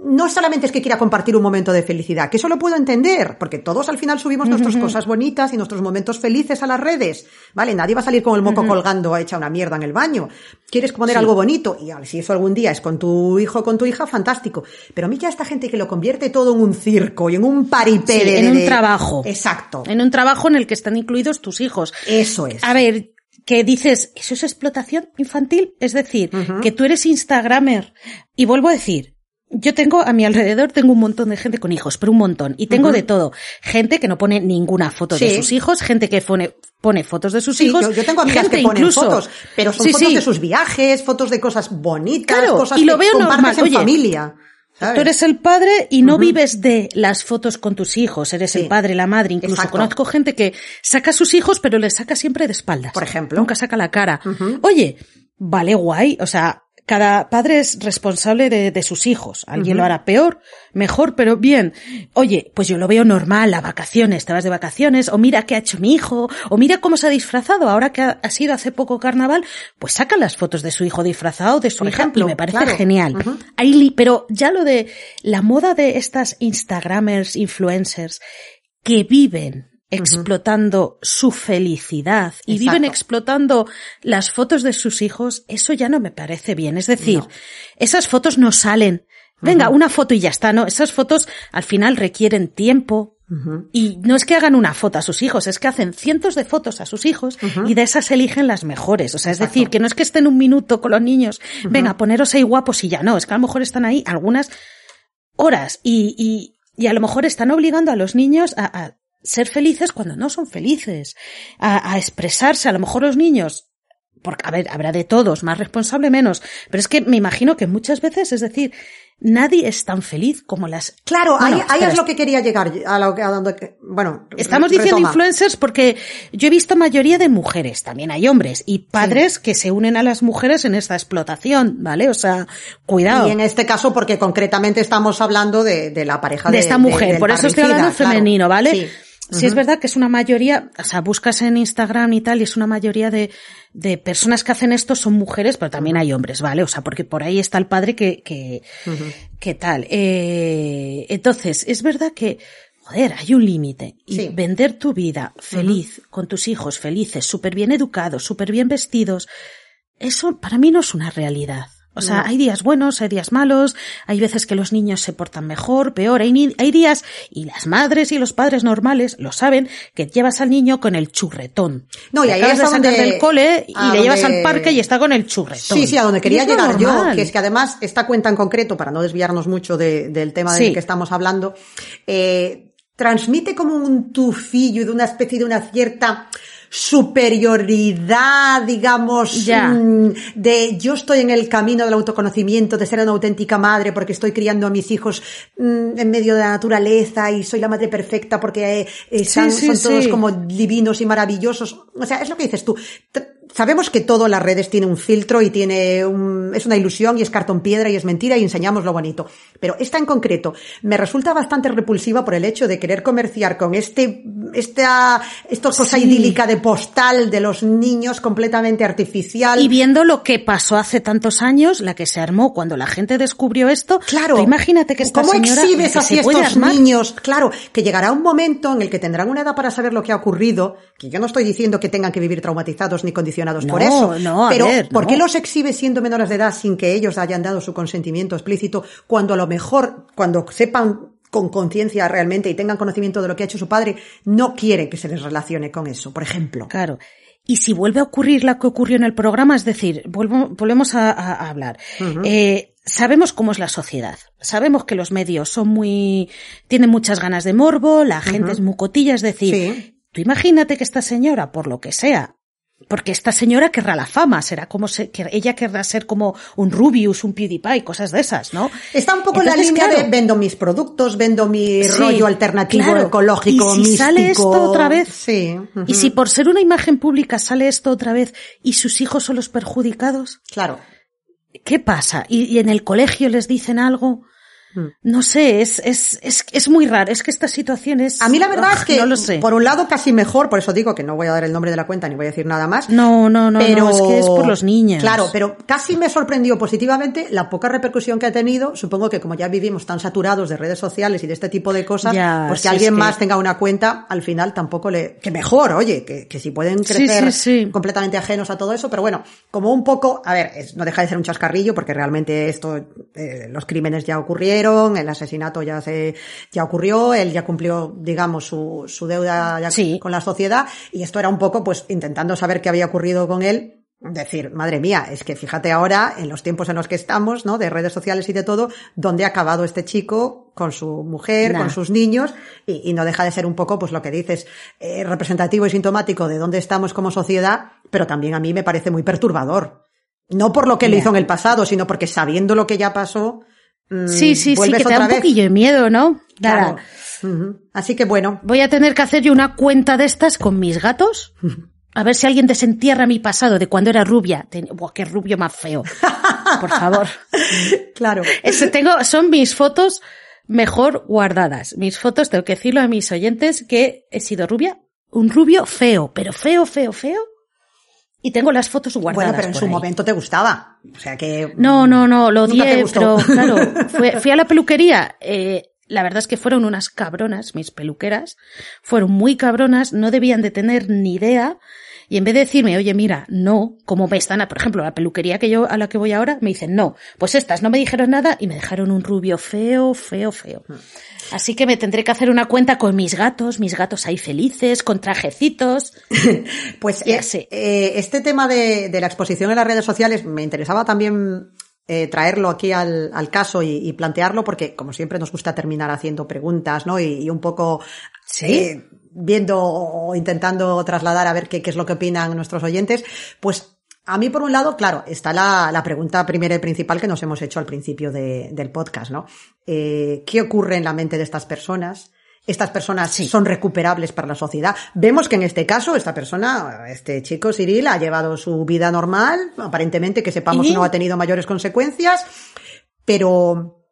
no solamente es que quiera compartir un momento de felicidad, que eso lo puedo entender, porque todos al final subimos nuestras cosas bonitas y nuestros momentos felices a las redes, ¿vale? Nadie va a salir con el moco colgando hecha una mierda en el baño. Quieres poner algo bonito y si eso algún día es con tu hijo o con tu hija, fantástico. Pero a mí ya esta gente que lo convierte todo en un circo y en un paripé Sí, de- en un de- trabajo. Exacto. En un trabajo en el que están incluidos tus hijos. Eso es. A ver, que dices, ¿eso es explotación infantil? Es decir, que tú eres Instagramer. Y vuelvo a decir, yo tengo a mi alrededor, tengo un montón de gente con hijos, pero un montón. Y tengo de todo. Gente que no pone ninguna foto de sus hijos, gente que pone, pone fotos de sus Sí, hijos. yo, yo tengo amigas gente que ponen incluso- fotos, pero son Sí, fotos de sus viajes, fotos de cosas bonitas, Claro, cosas y lo que veo normal. en Oye, familia. ¿sabes? Tú eres el padre y no vives de las fotos con tus hijos, eres el padre, la madre, incluso Exacto. conozco gente que saca a sus hijos pero les saca siempre de espaldas. Por ejemplo. Nunca saca la cara. Oye, vale guay, o sea, cada padre es responsable de, de sus hijos. Alguien lo hará peor, mejor, pero bien. Oye, pues yo lo veo normal, las vacaciones, te vas de vacaciones, o mira qué ha hecho mi hijo, o mira cómo se ha disfrazado, ahora que ha, ha sido hace poco carnaval, pues sacan las fotos de su hijo disfrazado, de su Por hija, ejemplo, y me parece claro. genial. Hay li- pero ya lo de la moda de estas Instagramers, influencers, que viven explotando su felicidad y Exacto. viven explotando las fotos de sus hijos, eso ya no me parece bien. Es decir, No. esas fotos no salen. Venga, una foto y ya está, ¿no? Esas fotos al final requieren tiempo. Y no es que hagan una foto a sus hijos, es que hacen cientos de fotos a sus hijos y de esas eligen las mejores. O sea, es Exacto. decir, que no es que estén un minuto con los niños, venga, poneros ahí guapos y ya no, es que a lo mejor están ahí algunas horas y, y, y a lo mejor están obligando a los niños a, a ser felices cuando no son felices, a, a expresarse. A lo mejor los niños, porque a ver, habrá de todos, más responsable, menos, pero es que me imagino que muchas veces, es decir, nadie es tan feliz como las. Claro, Bueno, ahí, ahí es lo que quería llegar. A lo que, a donde, bueno, Estamos diciendo influencers porque yo he visto mayoría de mujeres, también hay hombres y padres que se unen a las mujeres en esta explotación, ¿vale? O sea, cuidado. Y en este caso, porque concretamente estamos hablando de, de la pareja de de, esta mujer, por eso estoy hablando claro. femenino, ¿vale? Sí. Sí, es verdad que es una mayoría, o sea, buscas en Instagram y tal, y es una mayoría de, de personas que hacen esto son mujeres, pero también hay hombres, ¿vale? O sea, porque por ahí está el padre que, que, que tal. Eh, entonces, es verdad que, joder, hay un límite. Y Sí. vender tu vida feliz, con tus hijos felices, súper bien educados, súper bien vestidos, eso para mí no es una realidad. O sea, No. hay días buenos, hay días malos, hay veces que los niños se portan mejor, peor, hay, días, y las madres y los padres normales lo saben, que llevas al niño con el churretón. No, y ahí acabas de donde- del cole y le llevas al parque y está con el churretón. Sí, sí, a donde quería llegar yo, que es que además esta cuenta en concreto, para no desviarnos mucho de- del tema Sí. del que estamos hablando, eh, transmite como un tufillo de una especie de una cierta superioridad, digamos, Ya. mm, de yo estoy en el camino del autoconocimiento, de ser una auténtica madre porque estoy criando a mis hijos mm, en medio de la naturaleza y soy la madre perfecta porque eh, están, sí, son todos sí. como divinos y maravillosos. O sea, es lo que dices tú. T- Sabemos que todo en las redes tiene un filtro y tiene un, es una ilusión y es cartón piedra y es mentira y enseñamos lo bonito. Pero esta en concreto me resulta bastante repulsiva por el hecho de querer comerciar con este esta, esta cosa Sí. idílica de postal de los niños completamente artificial. Y viendo lo que pasó hace tantos años, la que se armó cuando la gente descubrió esto, Claro. imagínate que esta ¿Cómo señora exhibes así estos niños? Claro, que llegará un momento en el que tendrán una edad para saber lo que ha ocurrido, que yo no estoy diciendo que tengan que vivir traumatizados ni condicionados por No, eso. no, a pero ver, ¿por no. qué los exhibes siendo menores de edad sin que ellos hayan dado su consentimiento explícito cuando a lo mejor, cuando sepan con conciencia realmente y tengan conocimiento de lo que ha hecho su padre, no quieren que se les relacione con eso, por ejemplo? Claro. Y si vuelve a ocurrir lo que ocurrió en el programa, es decir, volvemos a, hablar. Eh, sabemos cómo es la sociedad. Sabemos que los medios son muy, tienen muchas ganas de morbo, la gente es mucotilla, es decir, Sí. tú imagínate que esta señora, por lo que sea, porque esta señora querrá la fama, será como se, que ella querrá ser como un Rubius, un PewDiePie, cosas de esas, ¿no? Está un poco en la línea claro, de vendo mis productos, vendo mi Sí, rollo alternativo, claro. ecológico, ¿Y si místico. sale esto otra vez? Sí. Y si por ser una imagen pública sale esto otra vez y sus hijos son los perjudicados, Claro. ¿qué pasa? ¿Y, y en el colegio les dicen algo? Hmm. No sé, es, es, es, es muy raro. Es que esta situación es... A mí la verdad Ah, es que, No lo sé. por un lado, casi mejor, por eso digo que no voy a dar el nombre de la cuenta ni voy a decir nada más. No, no, no, pero no, es que es por los niños. Claro, pero casi me sorprendió positivamente la poca repercusión que ha tenido. Supongo que como ya vivimos tan saturados de redes sociales y de este tipo de cosas, Ya, pues si que es alguien que- más tenga una cuenta, al final tampoco le, que mejor, oye, que, que si pueden Sí, crecer sí, sí. completamente ajenos a todo eso, pero bueno, como un poco, a ver, no deja de ser un chascarrillo porque realmente esto, eh, los crímenes ya ocurrieron, el asesinato ya se, ya ocurrió, él ya cumplió, digamos, su, su deuda ya Sí. con la sociedad y esto era un poco, pues, intentando saber qué había ocurrido con él. Decir, madre mía, es que fíjate ahora, en los tiempos en los que estamos, ¿no? De redes sociales y de todo, donde ha acabado este chico con su mujer, Nah. con sus niños, y, y no deja de ser un poco, pues lo que dices, eh, representativo y sintomático de dónde estamos como sociedad, pero también a mí me parece muy perturbador. No por lo que le hizo en el pasado, sino porque sabiendo lo que ya pasó, Sí, sí, sí, vuelves que te da un vez. poquillo de miedo, ¿no? Claro. Así que bueno, Voy a tener que hacer yo una cuenta de estas con mis gatos. A ver si alguien desentierra mi pasado de cuando era rubia. Ten- Buah, qué rubio más feo. Por favor. claro. Ese tengo, son mis fotos mejor guardadas. Mis fotos, tengo que decirlo a mis oyentes que he sido rubia. Un rubio feo, pero feo, feo, feo. Y tengo las fotos guardadas. Bueno, pero en su ahí. momento te gustaba. O sea que. No, no, no, lo odié, pero claro, fue- fui a la peluquería. eh, la verdad es que fueron unas cabronas, mis peluqueras. Fueron muy cabronas, no debían de tener ni idea. Y en vez de decirme, oye, mira, no, como me están, a- por ejemplo, la peluquería que yo, a la que voy ahora, me dicen, no, pues estas no me dijeron nada y me dejaron un rubio feo, feo, feo. Así que me tendré que hacer una cuenta con mis gatos, mis gatos ahí felices, con trajecitos. Pues Ya eh, sé. eh, este tema de, de la exposición en las redes sociales me interesaba también eh, traerlo aquí al, al caso y, y plantearlo porque, como siempre, nos gusta terminar haciendo preguntas, ¿no? Y, y un poco eh, viendo o intentando trasladar a ver qué, qué es lo que opinan nuestros oyentes. Pues a mí, por un lado, claro, está la, la pregunta primera y principal que nos hemos hecho al principio de- del podcast, ¿no? Eh, ¿Qué ocurre en la mente de estas personas? Estas personas son recuperables para la sociedad. Vemos que en este caso, esta persona, este chico Cyril, ha llevado su vida normal, aparentemente que sepamos ¿Y? no ha tenido mayores consecuencias, pero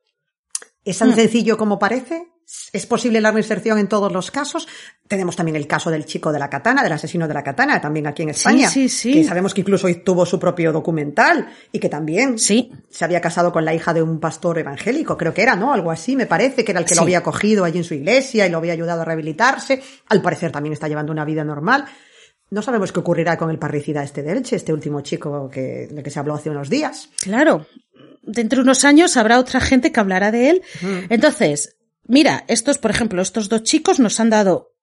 ¿es tan Hmm. sencillo como parece? ¿Es posible la reinserción en todos los casos? Tenemos también el caso del chico de la katana, del asesino de la katana, también aquí en España. sí, sí. Que sabemos que incluso tuvo su propio documental y que también Sí. se había casado con la hija de un pastor evangélico, creo que era, ¿no? Algo así, me parece, que era el que lo Sí. había acogido allí en su iglesia y lo había ayudado a rehabilitarse. Al parecer también está llevando una vida normal. No sabemos qué ocurrirá con el parricida este de Elche, este último chico que, de que se habló hace unos días. Claro. Dentro de unos años habrá otra gente que hablará de él. Entonces, mira, estos, por ejemplo, estos dos chicos nos han dado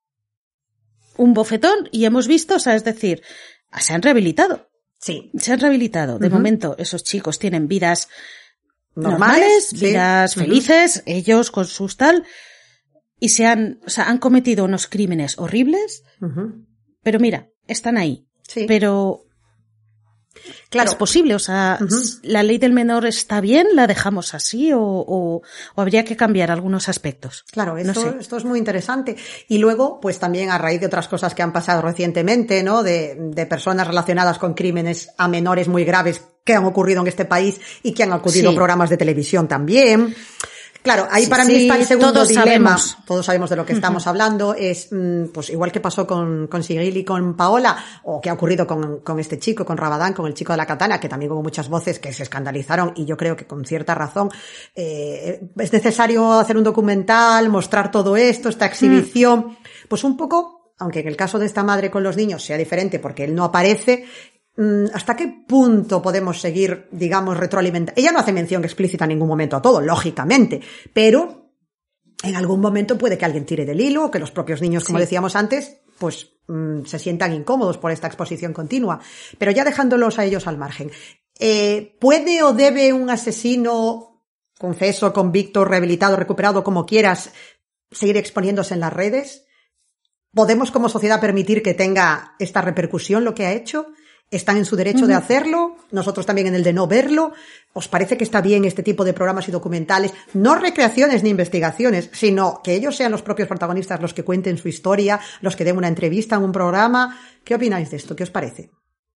un bofetón y hemos visto, o sea, es decir, se han rehabilitado. Sí. Se han rehabilitado. De momento, esos chicos tienen vidas normales, Normales, sí. vidas felices, ellos con sus tal, y se han, o sea, han cometido unos crímenes horribles, pero mira, están ahí. Sí. Pero Claro. es posible, o sea, la ley del menor está bien, la dejamos así o, o- o habría que cambiar algunos aspectos. Claro, No esto, sé. esto es muy interesante. Y luego, pues también a raíz de otras cosas que han pasado recientemente, ¿no? De, de personas relacionadas con crímenes a menores muy graves que han ocurrido en este país y que han acudido Sí. a programas de televisión también. Claro, ahí Sí, para mí está el segundo todos dilema. sabemos. Todos sabemos de lo que estamos hablando. Es, mm, pues igual que pasó con, con Sigil y con Paola, o que ha ocurrido con, con este chico, con Rabadán, con el chico de la katana, que también hubo muchas voces que se escandalizaron y yo creo que con cierta razón. Eh, es necesario hacer un documental, mostrar todo esto, esta exhibición. Pues un poco, aunque en el caso de esta madre con los niños sea diferente porque él no aparece, mm, ¿Hasta qué punto podemos seguir, digamos, retroalimentando? Ella no hace mención explícita en ningún momento a todo, lógicamente, pero en algún momento puede que alguien tire del hilo o que los propios niños, como Sí. decíamos antes, pues mm, se sientan incómodos por esta exposición continua. Pero ya dejándolos a ellos al margen. Eh, ¿Puede o debe un asesino, confeso, convicto, rehabilitado, recuperado, como quieras, seguir exponiéndose en las redes? ¿Podemos como sociedad permitir que tenga esta repercusión lo que ha hecho? ¿Están en su derecho de hacerlo? Nosotros también en el de no verlo. ¿Os parece que está bien este tipo de programas y documentales? No recreaciones ni investigaciones, sino que ellos sean los propios protagonistas los que cuenten su historia, los que den una entrevista en un programa. ¿Qué opináis de esto? ¿Qué os parece?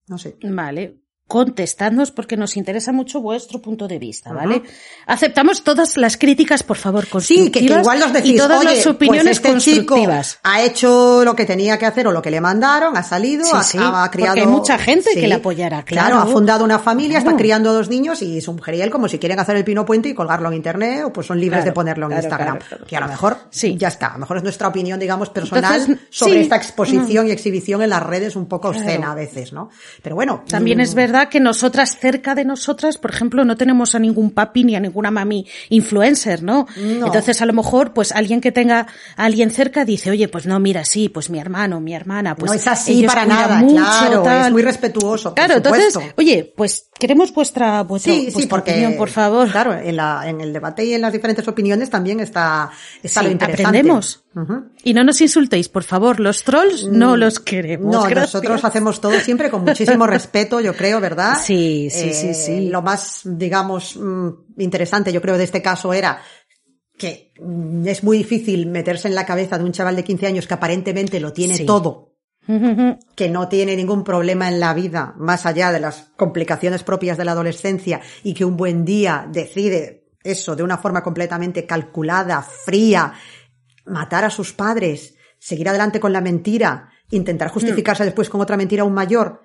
No sé. Vale. Contestadnos porque nos interesa mucho vuestro punto de vista, ¿vale? Aceptamos todas las críticas, por favor, Sí, constructivas. que, que igual nos decís, y todas oye, las opiniones pues este chico constructivas. ha hecho lo que tenía que hacer o lo que le mandaron, ha salido, Sí, ha, sí, ha criado... porque hay mucha gente que le apoyará, claro. ha fundado una familia, está Claro. criando dos niños y su mujer y él, como si quieren hacer el pino puente y colgarlo en internet, o pues son libres Claro, de ponerlo en claro, Instagram. claro, claro, que a lo claro. mejor Sí. ya está, a lo mejor es nuestra opinión, digamos, personal Entonces, sobre sí, esta exposición y exhibición en las redes un poco obscena a veces, ¿no? Pero bueno. También mm, es verdad que nosotras, cerca de nosotras, por ejemplo, no tenemos a ningún papi ni a ninguna mami influencer, ¿no? No. Entonces, a lo mejor, pues alguien que tenga a alguien cerca dice, oye, pues no, mira, sí, pues mi hermano, mi hermana, pues no es así para nada, mucho, claro, es tal". muy respetuoso. por Claro, entonces, supuesto. oye, pues queremos vuestra, vuestra, Sí, sí, vuestra porque opinión, por favor. Claro, en, la, en el debate y en las diferentes opiniones también está, está Sí, lo interesante. aprendemos. Y no nos insultéis, por favor, los trolls no los queremos. No, gracias. nosotros hacemos todo siempre con muchísimo respeto, yo creo, ¿verdad? Sí, sí, Eh, sí, sí. Lo más, digamos, mm, interesante, yo creo, de este caso era que mm, es muy difícil meterse en la cabeza de un chaval de 15 años que aparentemente lo tiene Sí. todo, que no tiene ningún problema en la vida, más allá de las complicaciones propias de la adolescencia, y que un buen día decide eso de una forma completamente calculada, fría, matar a sus padres, seguir adelante con la mentira, intentar justificarse después con otra mentira aún mayor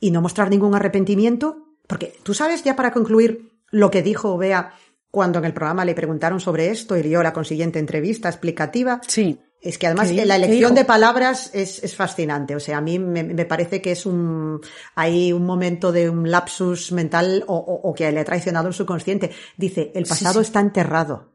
y no mostrar ningún arrepentimiento. Porque tú sabes ya para concluir lo que dijo Bea cuando en el programa le preguntaron sobre esto y dio la consiguiente entrevista explicativa. Sí. Es que además ¿Qué di- la elección de palabras es, es fascinante. O sea, a mí me, me parece que es un, hay un momento de un lapsus mental o, o- o que le ha traicionado el subconsciente. Dice, el pasado sí. está enterrado.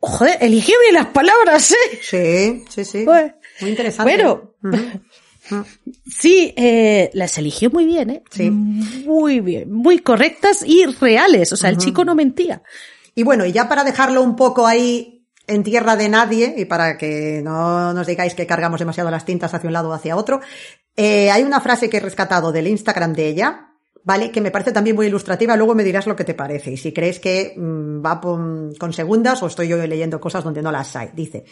Joder, eligió bien las palabras, ¿eh? Sí, sí, sí. Pues, Muy interesante. Bueno, Ujú. sí, eh, las eligió muy bien, ¿eh? Sí. Muy bien, muy correctas y reales. O sea, el chico no mentía. Y bueno, y ya para dejarlo un poco ahí en tierra de nadie y para que no nos digáis que cargamos demasiado las tintas hacia un lado o hacia otro, eh, hay una frase que he rescatado del Instagram de ella, ¿vale? Que me parece también muy ilustrativa, luego me dirás lo que te parece y si crees que mm, va con segundas o estoy yo leyendo cosas donde no las hay. Dice,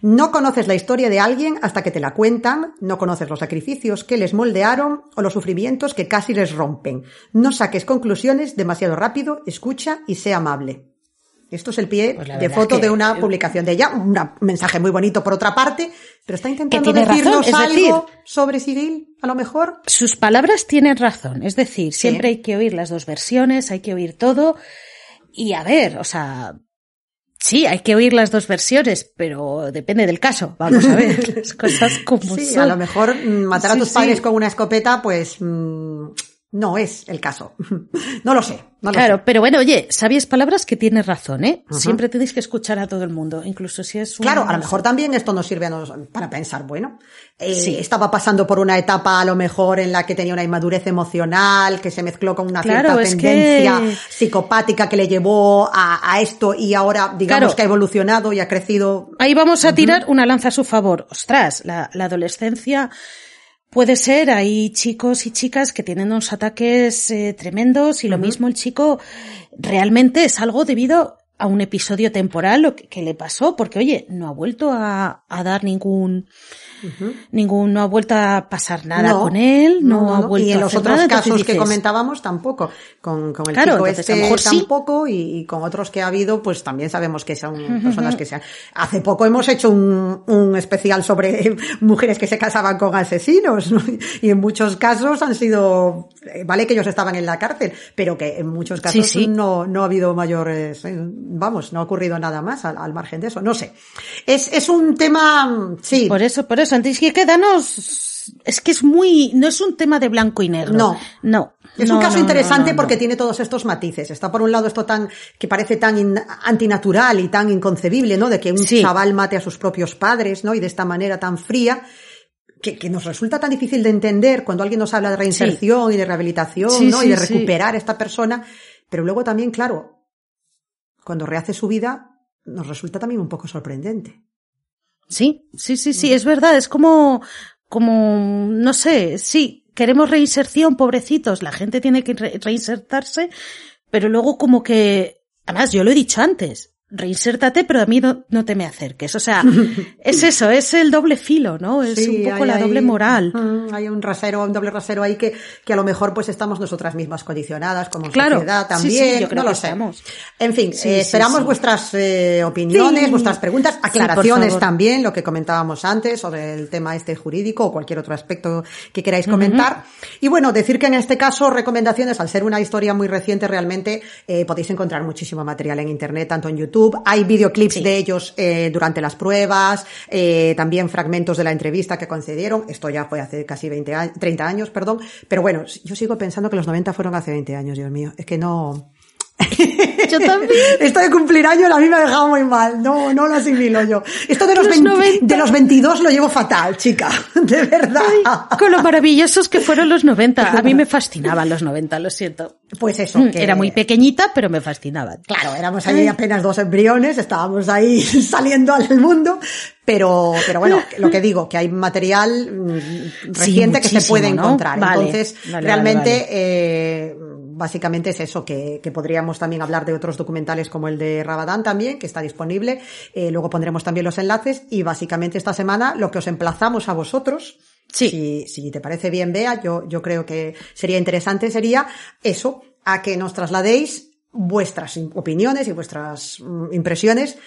no conoces la historia de alguien hasta que te la cuentan, no conoces los sacrificios que les moldearon o los sufrimientos que casi les rompen. No saques conclusiones demasiado rápido, escucha y sea amable. Esto es el pie Pues de foto de una publicación de ella, un mensaje muy bonito por otra parte, pero está intentando tiene razón, decirnos decir- algo sobre Sigil, a lo mejor. Sus palabras tienen razón. Es decir, siempre hay que oír las dos versiones, hay que oír todo. Y a ver, o sea, sí, hay que oír las dos versiones, pero depende del caso. Vamos a ver las cosas como Sí, son. a lo mejor mm, matar a Sí, tus padres con una escopeta, pues mm, no es el caso. no lo sé, no lo Claro, sé. pero bueno, oye, sabias palabras que tienes razón, ¿eh? Siempre tenéis que escuchar a todo el mundo, incluso si es un... Claro, a lo mejor también esto nos sirve a nos- para pensar, bueno, eh, Sí. estaba pasando por una etapa a lo mejor en la que tenía una inmadurez emocional, que se mezcló con una Claro, cierta tendencia que- psicopática que le llevó a, a esto y ahora digamos Claro. que ha evolucionado y ha crecido. Ahí vamos a tirar una lanza a su favor. Ostras, la, la adolescencia puede ser, hay chicos y chicas que tienen unos ataques eh, tremendos y lo mismo el chico realmente es algo debido a un episodio temporal lo que, le pasó, porque oye, no ha vuelto a, a dar ningún, ningún, no ha vuelto a pasar nada con él, no, ha vuelto Y en los otros casos que comentábamos tampoco, con, con el chico este tampoco y, con otros que ha habido, pues también sabemos que son personas que se han... Hace poco hemos hecho un, un especial sobre mujeres que se casaban con asesinos, y en muchos casos han sido, eh, vale que ellos estaban en la cárcel, pero que en muchos casos No, no ha habido mayores, eh, vamos, no ha ocurrido nada más al, al margen de eso, no sé. Es, es un tema, sí. Por eso, por eso es que es muy, no es un tema de blanco y negro. No. No. Es un caso interesante porque tiene todos estos matices. Está por un lado esto tan, que parece tan antinatural y tan inconcebible, ¿no? De que un chaval mate a sus propios padres, ¿no? Y de esta manera tan fría. Que, que, nos resulta tan difícil de entender cuando alguien nos habla de reinserción y de rehabilitación, ¿no? y de recuperar a esta persona. Pero luego también, claro, cuando rehace su vida, nos resulta también un poco sorprendente. Sí, sí, sí, sí, es verdad, es como, como, no sé, sí, queremos reinserción, pobrecitos, la gente tiene que reinsertarse, pero luego como que, además yo lo he dicho antes, reinsértate, pero a mí no, te me acerques. O sea, es eso, es el doble filo, ¿no? Es un poco la doble moral. hay un rasero, un doble rasero ahí que, que a lo mejor pues estamos nosotras mismas condicionadas como sociedad también. yo creo no lo sé. En fin, eh, esperamos vuestras eh, opiniones, vuestras preguntas, aclaraciones también, lo que comentábamos antes sobre el tema este jurídico o cualquier otro aspecto que queráis comentar. Y bueno, decir que en este caso recomendaciones, al ser una historia muy reciente realmente, eh, podéis encontrar muchísimo material en internet, tanto en YouTube hay videoclips de ellos eh, durante las pruebas, eh, también fragmentos de la entrevista que concedieron. Esto ya fue hace casi 20 años, 30 años, perdón. Pero bueno, yo sigo pensando que los 90 fueron hace 20 años, Dios mío. Es que no, yo también. Esto de cumplir años a mí me ha dejado muy mal. No, no lo asimilo yo. Esto de los, de los 22 lo llevo fatal, chica. De verdad. con lo maravillosos que fueron los 90. A mí me fascinaban los 90, lo siento. Pues eso. Mm, era muy pequeñita, pero me fascinaban. Claro, éramos ahí apenas dos embriones, estábamos ahí saliendo al mundo. Pero, pero bueno, lo que digo, que hay material mm, reciente que se puede encontrar. Entonces, realmente, Eh, básicamente es eso, que, que, podríamos también hablar de otros documentales como el de Rabadán también, que está disponible. Eh, luego pondremos también los enlaces y básicamente esta semana lo que os emplazamos a vosotros. Sí. Si, si te parece bien, Bea, yo, yo creo que sería interesante, sería eso, a que nos trasladéis vuestras opiniones y vuestras mm, impresiones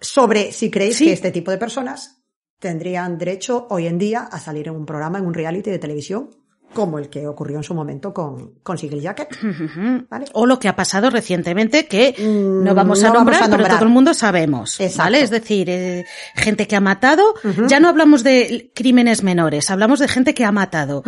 sobre si creéis que este tipo de personas tendrían derecho hoy en día a salir en un programa, en un reality de televisión como el que ocurrió en su momento con, con Jacket. ¿vale? O lo que ha pasado recientemente, que no mm, vamos a, nombrar, pero todo el mundo sabemos. ¿vale? Es decir, eh, gente que ha matado, ya no hablamos de crímenes menores, hablamos de gente que ha matado.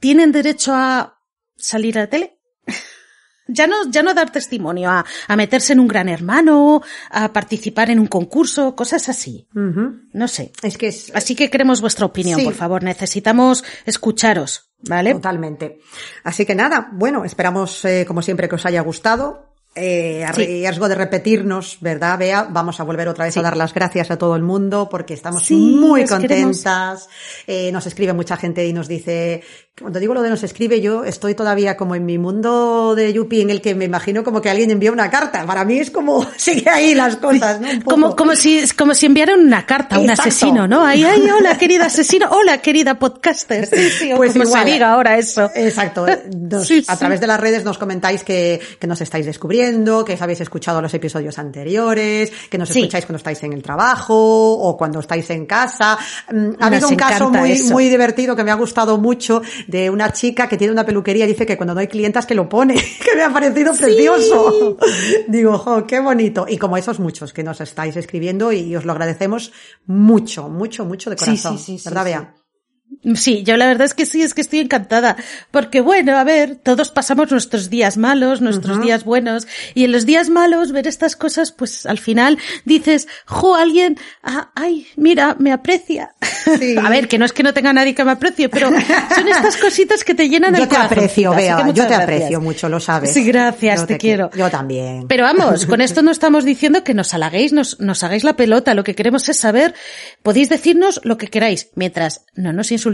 ¿Tienen derecho a salir a la tele? ya no, ya no dar testimonio, a, a, meterse en un gran hermano, a participar en un concurso, cosas así. No sé. Es que es... Así que queremos vuestra opinión, por favor. Necesitamos escucharos. ¿Vale? Totalmente. Así que nada, bueno, esperamos eh, como siempre que os haya gustado. Eh, a riesgo de repetirnos, ¿verdad, Bea? Vamos a volver otra vez a dar las gracias a todo el mundo porque estamos muy contentas. Eh, nos escribe mucha gente y nos dice cuando digo lo de nos escribe, yo estoy todavía como en mi mundo de Yupi en el que me imagino como que alguien envía una carta. Para mí es como sigue ahí las cosas, ¿no? Como, como si, como si enviaran una carta a un asesino, ¿no? Ay, ay, hola querida asesino, hola querida podcaster. Sí, pues como se diga ahora eso. Exacto. a través de las redes nos comentáis que, que nos estáis descubriendo, que habéis escuchado los episodios anteriores, que nos escucháis cuando estáis en el trabajo o cuando estáis en casa. Mm, ha habido un caso muy, muy divertido que me ha gustado mucho de una chica que tiene una peluquería y dice que cuando no hay clientas que lo pone, que me ha parecido precioso. Digo, jo, qué bonito. Y como esos muchos que nos estáis escribiendo y os lo agradecemos mucho, mucho, mucho de corazón. Sí, sí, sí, ¿Verdad, Bea? Sí, yo la verdad es que sí, es que estoy encantada. Porque bueno, a ver, todos pasamos nuestros días malos, nuestros días buenos, y en los días malos ver estas cosas, pues al final dices, jo, alguien, ah, ay, mira, me aprecia. a ver, que no es que no tenga nadie que me aprecie, pero son estas cositas que te llenan el corazón. Yo te aprecio, Bea, yo te aprecio mucho, lo sabes. Sí, gracias, te, quiero. Yo también. Pero vamos, con esto no estamos diciendo que nos halaguéis, nos, nos hagáis la pelota, lo que queremos es saber, podéis decirnos lo que queráis, mientras no nos insultéis,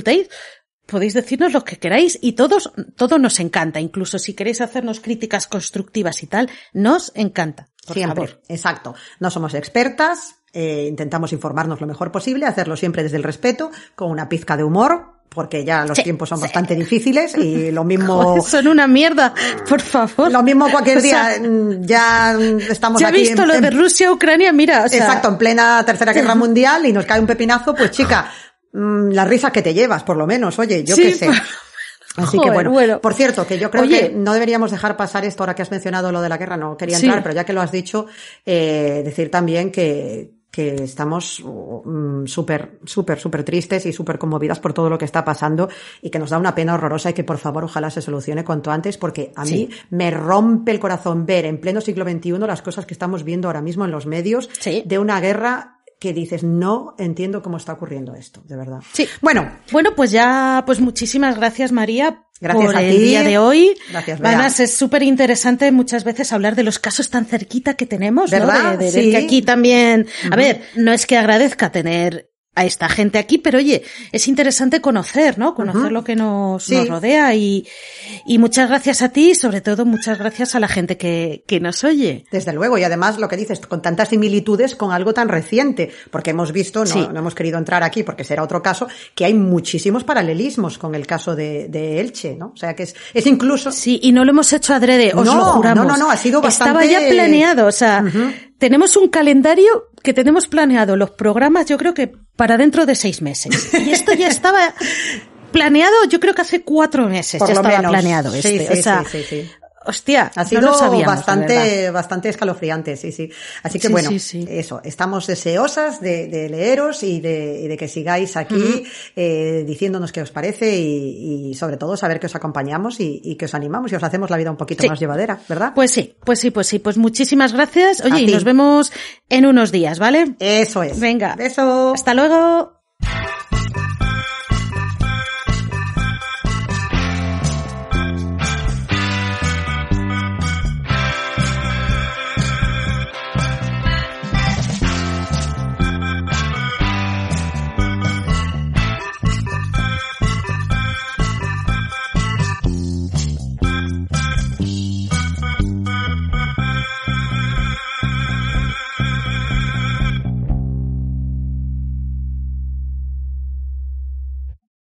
podéis decirnos lo que queráis y todos, todo nos encanta. Incluso si queréis hacernos críticas constructivas y tal, nos encanta. Por siempre, favor. exacto. No somos expertas, eh, intentamos informarnos lo mejor posible, hacerlo siempre desde el respeto, con una pizca de humor, porque ya los Sí, tiempos son sí. bastante difíciles y lo mismo... Joder, son una mierda, por favor. Lo mismo cualquier O sea, día, mm, ya estamos ya he aquí visto en- lo de en- Rusia, Ucrania, mira, o sea, Exacto, en plena tercera guerra mundial y nos cae un pepinazo, pues chica, mm, las risas que te llevas, por lo menos, oye, yo Sí, qué sé. Así que bueno, bueno. por cierto, que yo creo Oye. que no deberíamos dejar pasar esto ahora que has mencionado lo de la guerra, no quería Sí. entrar, pero ya que lo has dicho, eh, decir también que, que estamos mm, súper, súper, súper tristes y súper conmovidas por todo lo que está pasando y que nos da una pena horrorosa y que por favor ojalá se solucione cuanto antes porque a Sí. mí me rompe el corazón ver en pleno siglo XXI las cosas que estamos viendo ahora mismo en los medios Sí. de una guerra que dices, no entiendo cómo está ocurriendo esto, de verdad. Sí. Bueno, Bueno, pues ya, pues muchísimas gracias María Gracias por a el ti. día de hoy. Gracias, Bea. Además es súper interesante muchas veces hablar de los casos tan cerquita que tenemos, ¿no? ¿Verdad? De, Sí. que aquí también, a ver, no es que agradezca tener a esta gente aquí, pero oye, es interesante conocer, ¿no? Conocer lo que nos, Sí. nos rodea y, y muchas gracias a ti y sobre todo muchas gracias a la gente que, que nos oye. Desde luego, y además lo que dices, con tantas similitudes con algo tan reciente, porque hemos visto, no, Sí. no hemos querido entrar aquí porque será otro caso, que hay muchísimos paralelismos con el caso de, de Elche, ¿no? O sea que es, es incluso, Sí, y no lo hemos hecho adrede, os No, lo juramos. no, no, no, ha sido Estaba bastante- ya planeado, o sea, tenemos un calendario que tenemos planeado los programas, yo creo que para dentro de seis meses. Y esto ya estaba planeado, yo creo que hace cuatro meses por ya estaba menos. planeado este. sí, o sea, sí, sí, sí. Hostia, Ha no sido lo sabíamos, bastante, bastante escalofriante, sí, sí. Así que Sí, bueno, sí, sí. eso, estamos deseosas de, de leeros y de, y de que sigáis aquí eh, diciéndonos qué os parece y, y sobre todo saber que os acompañamos y, y que os animamos y os hacemos la vida un poquito más llevadera, ¿verdad? Pues sí, pues sí, pues sí, pues muchísimas gracias. A Oye, y ti. nos vemos en unos días, ¿vale? Eso es. Venga. Beso. Hasta luego.